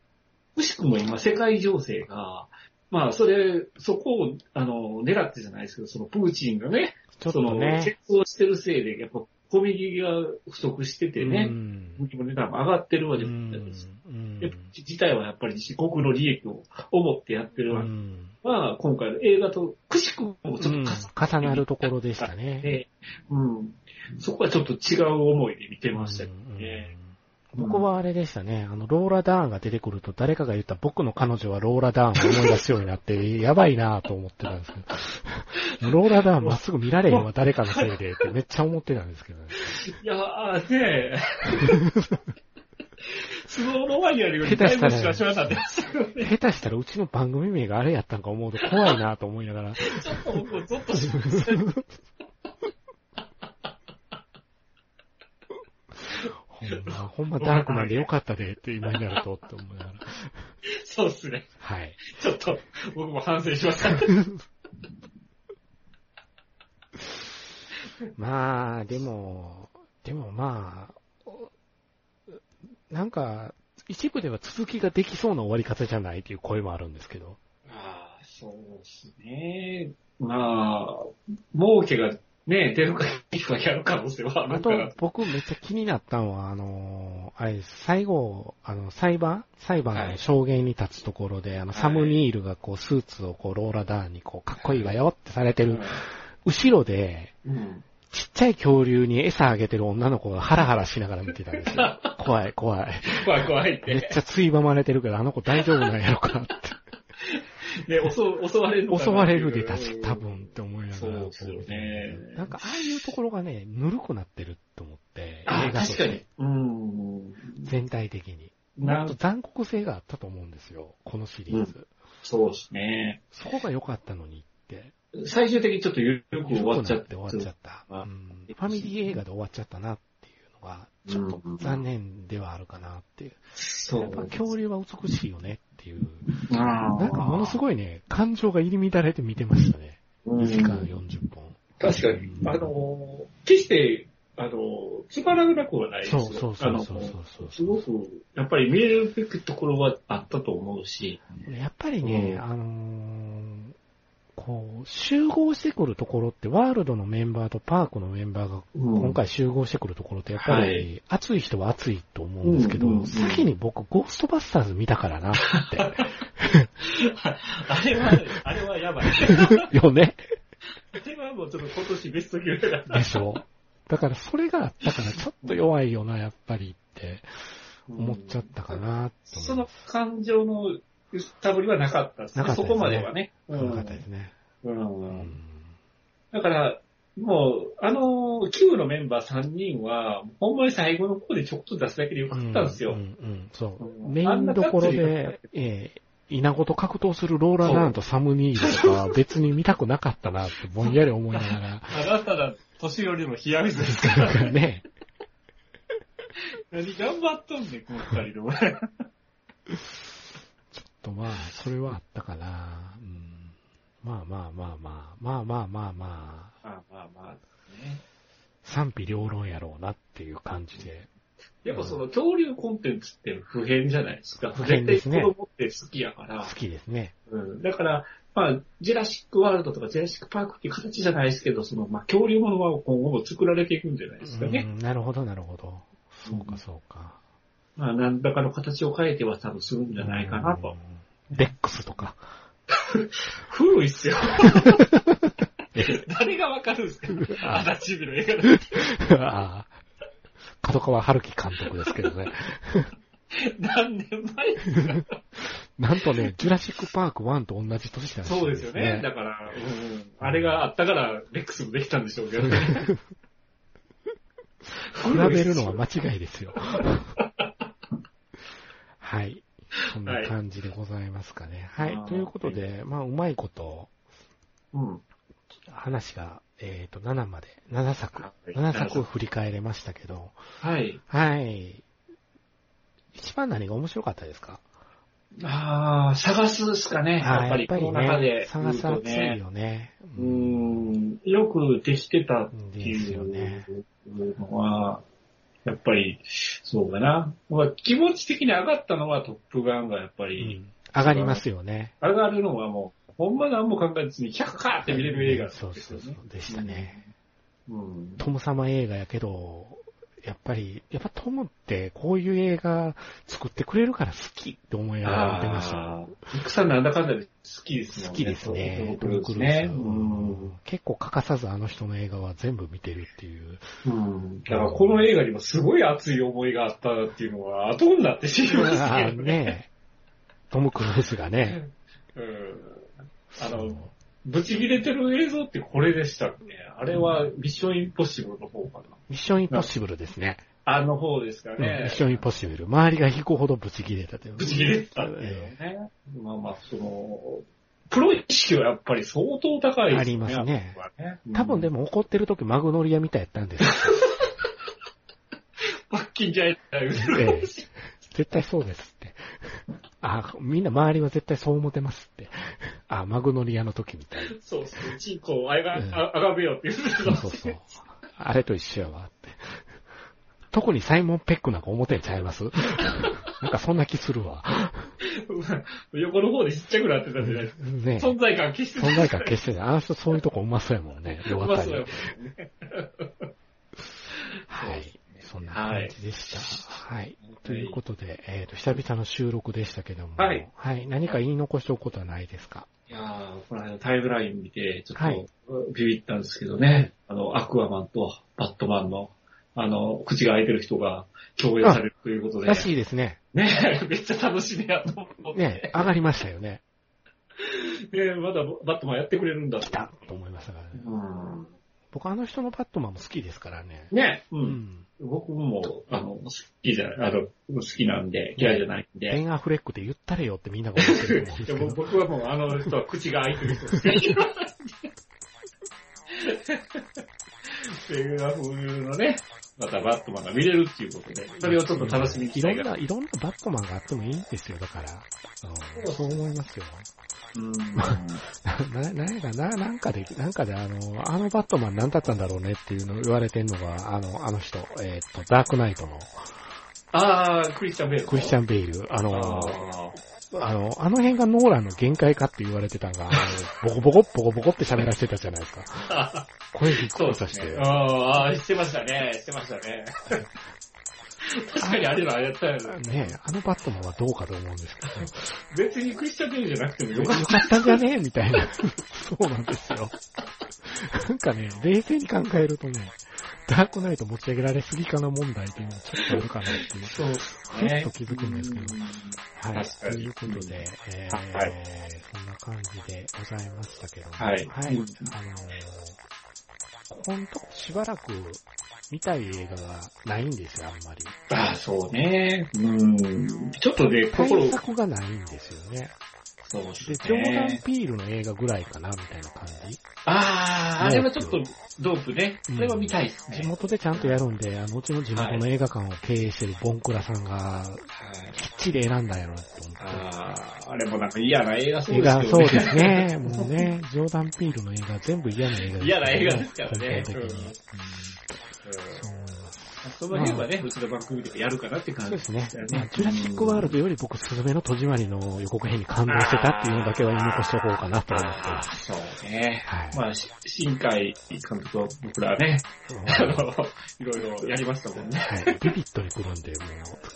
くしくも今、世界情勢が、まあ、それ、そこを、あの、狙ってじゃないですけど、そのプーチンがね、ちょっその。戦争してるせいで、やっぱ、小麦が不足しててうね、麦の値段も上がってるわけですか。うんやっぱ自体はやっぱり自国の利益を思ってやってるわけうんは、今回の映画とくしくもちょっとうん重重なるところでしたね。ね、うん。そこはちょっと違う思いで見てましたけどね。うん僕はあれでしたね。あの、ローラ・ダーンが出てくると誰かが言った僕の彼女はローラ・ダーンを思い出すようになって、やばいなぁと思ってたんですけど。ローラ・ダーンまっすぐ見られへんわ、誰かのせいでってめっちゃ思ってたんですけどね。いやーねえ。スノーのワイヤーよりだいぶしかしわなんですよね。下手したらうちの番組名があれやったんか思うと怖いなと思いながら。ちょっと僕もゾッとしました。ほんま、ほんまダークマンでよかったでって今になるとって思いながら。*laughs* そうですね。はい。ちょっと僕も反省しました。*laughs* まあ、でも、でもまあ、なんか、一部では続きができそうな終わり方じゃないっていう声もあるんですけど。ああ、そうですね。まあ、儲けがね、出るかやる可能性はああとるから。、僕めっちゃ気になったのは、あの、あれ最後、あの、裁判？裁判の証言に立つところで、あの、はいサム・ニールがこう、スーツをこう、ローラダーンにこう、かっこいいわよってされてる、うん後ろで、うん。ちっちゃい恐竜に餌あげてる女の子がハラハラしながら見てたんですよ。*laughs* 怖い、怖い。怖い怖いっめって。ちゃついばまれてるけど、あの子大丈夫なんやろかって。*laughs* ね、襲襲われる襲われるでたし、多分って思いながら。そうですよねなんか、ああいうところがね、ぬるくなってると思って、あ映画確かに。うん。全体的に。もなんっと残酷性があったと思うんですよ、このシリーズ。そうですね。そこが良かったのにって。最終的にちょっとよく終わっちゃって。終わっちゃった。あうんファミリー映画で終わっちゃったなっていうのが、ちょっと残念ではあるかなっていう。そやっぱ恐竜は美しいよねっていう。あなんかものすごいね、感情が入り乱れて見てましたね。2時間40本。確かに。あの、決して、あの、つまらなくはないですよ。そうそうそうそうあのそうすごく、やっぱり見えるべきところはあったと思うし。やっぱりね、うんあのーこう、集合してくるところって、ワールドのメンバーとパークのメンバーがうん今回集合してくるところって、やっぱはり、熱い人は熱いと思うんですけど、うんうんうん先に僕、ゴーストバスターズ見たからなって。あれは、あれはやばい。*laughs* よねあれはもうちょっと今年ベスト級だった。でしょだから、それがあったから、ちょっと弱いよな、やっぱりって思っちゃったかな、その感情の揺さぶりはなかったですね。なかったですねそこまではね。う。よかったですね。だから、もう、あの、Q のメンバー3人は、ほんまに最後の方でちょっと出すだけでよかったんですよ。うん、うん、うんそうう。んメインどころで、ええイナゴと格闘するローラ・ダーンとサム・ニールとかは別に見たくなかったなってぼんやり思いながら。ただただ、年寄りの冷や水ですか。ららね、何頑張っとんねん、この二人でも。とまあ、それはあったかな。うん、まあまあまあまあ、まあまあまあまあ、まあまあまあ、ね。賛否両論やろうなっていう感じで。やっぱその恐竜コンテンツって普遍じゃないですか。普遍ですね子供って好きやから好。きですね。うん。だから、まあ、ジェラシックワールドとかジェラシックパークっていう形じゃないですけど、その、まあ、恐竜ものは今後も作られていくんじゃないですかね。うん、なるほどなるほど。そうかそうか。まあ、何らかの形を変えては多分するんじゃないかなと。レックスとか。*laughs* 古いっすよ。*laughs* 誰がわかるんですか？あ足立の映画だああ角川春樹監督ですけどね。*laughs* 何年前ですか？なんとね、ジュラシックパーク1と同じ年なんそうですよね。だから、うん、あれがあったから、レックスもできたんでしょうけどね。比べるのは間違いですよ。はい。*laughs* そんな感じでございますかね。はい。あーということで、まあ、うまいこと、うん。話が、えっ、と、7まで、7作、はい7作を振り返れましたけど、はい。はい。一番何が面白かったですか？ああ、探すですかね。やっぱり、この中でね、探す熱いよね。うーん、よくできてたってですいうよね。のは、やっぱり、そうかな。まあ、気持ち的に上がったのはトップガンがやっぱうり、ん上がりますよね。上がるのはもう、ほんま何も考えずに100かって見れる映画そうそうそう、でしたね。うん。トム様映画やけど、やっぱり、やっぱトムってこういう映画作ってくれるから好きって思いながら見てました。ミクさんなんだかんだで好きですね。好きですね。トム・クルーズ。結構欠かさずあの人の映画は全部見てるっていう。うん。だからこの映画にもすごい熱い思いがあったっていうのは後になって知りましたね。*laughs* ねトム・クルーズがね。うん。あの、ブチ切れてる映像ってこれでしたね。あれはミッションインポッシブルの方かな。ミッション・インポッシブルですね。あの方ですかうんミねッ。ション・インポッシブル。周りが引くほどブチ切れたという。ブチ切れてたっていうね。まあまあ、その、プロ意識はやっぱり相当高いですね。ありますねね。多分でも怒ってる時マグノリアみたいやったんですよ。*laughs* パッキンじゃえたよ。ええ絶対そうですって。あ、みんな周りは絶対そう思ってますって。あ、マグノリアの時みたいな。そうそう、チンコをあが、うんああがめようって言ってたそうそうそう。あれと一緒やわって。特にサイモン・ペックなんか思ってんちゃいます？*laughs* なんかそんな気するわ。横の方でちっちゃくなってたじゃないですか。ね存在感消して存在感消してない。あの人そういうとこうまそうやもんね。よかったりうまそうね。はい。そんな感じでした。はい。ということで、えっ、と、久々の収録でしたけども。はい。はい。何か言い残しておくことはないですか？いやー、この間タイムライン見て、ちょはいっとビビったんですけどね。あの、アクアマンとバットマンの、あの、口が開いてる人が共演されるということで。らしいですね。ねめっちゃ楽しみやと思って。ね上がりましたよね。ねまだバットマンやってくれるんだ来たと思いましたからね。うん。僕あの人のバットマンも好きですからね。ねう。うんん。僕も、あの、好きじゃ、あの、好きなんで、嫌いじゃないんで。ベンアフレックって言ったれよってみんなが思ってると思うんですけど。*laughs* でも僕はもうあの人は口が開いてる人しか *laughs* いない。ベルガ風のね、またバットマンが見れるっていうことで、それをちょっと楽しみにいろんな、いろんなバットマンがあってもいいんですよ、だから。うん、そう思いますよ。うん。*laughs* な、なんか、な、なんかで、なんかであの、あのバットマン何だったんだろうねっていうのを言われてんのが、あの、あの人、えっ、と、ダークナイトのあー、クリスチャン・ベール。クリスチャン・ベイル、あの、ああの、あの辺がノーランの限界かって言われてたのが、あの、*laughs* ボコボコ、ボコボコって喋らせてたじゃないですか。ー *laughs* 声低そうですくさして。ね。あー、してましたね。してましたね。*laughs* 確かにあれのあれやったよね。ねあのバットマンはどうかと思うんですけど、別にクリスチャン・ベールじゃなくてもよかっよかったんじゃねえみたいな。そうなんですよ。なんかね、冷静に考えるとね、ダークナイト持ち上げられすぎかな問題っていうのもちょっとあるかなっていう。た。そうふっと気づくんですけど。はい。ということで、えーはいそんな感じでございましたけども。はいはい。うんあのー、ほんとしばらく見たい映画がないんですよ、あんまり。ああ、そうね。うん。ちょっとね、対心、策がないんですよね。そうですで、ジョーダン・ね。ピールの映画ぐらいかな、みたいな感じ。ああ、あれはちょっとドープね。うんそれは見たいですね。地元でちゃんとやるんで、あのうちの地元の映画館を経営してるボンクラさんが、はいきっちり選んだんやろうと思って。ああ、あれもなんか嫌な映画そう映画、ですけどね。そうですね。もうね、ジョーダン・ピールの映画全部嫌な映画です、嫌な映画ですからね根本的に。うんうんそうその辺はね、うちの番組でやるかなって感じそうですね。よまあジュラシック・ワールドより僕、スズメの戸締まりの予告編に感動してたっていうのだけは言い残しておこうかなと思ってああ、そうね。はいまあ、し新海監督と僕らはね、あの、いろいろやりましたもんね。はい。ビビットに来るんで、も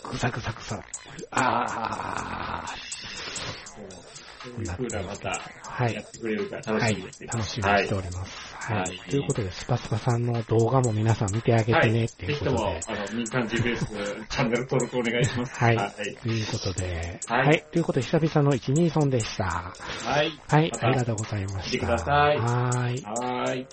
う、ぐさぐさぐさ。あー。そういう風なまた、はいやってくれるからはい楽しみですね。。楽しみにしております。はい。はいということで、スパスパさんの動画も皆さん見てあげてね、ってぜひとも、いうことで。あの、民間 GPS チャンネル登録お願いします。はいはい。ということで、はいはい。ということで、久々の123でした。はい。はい。ありがとうございました。来てくださいはーい。はーい。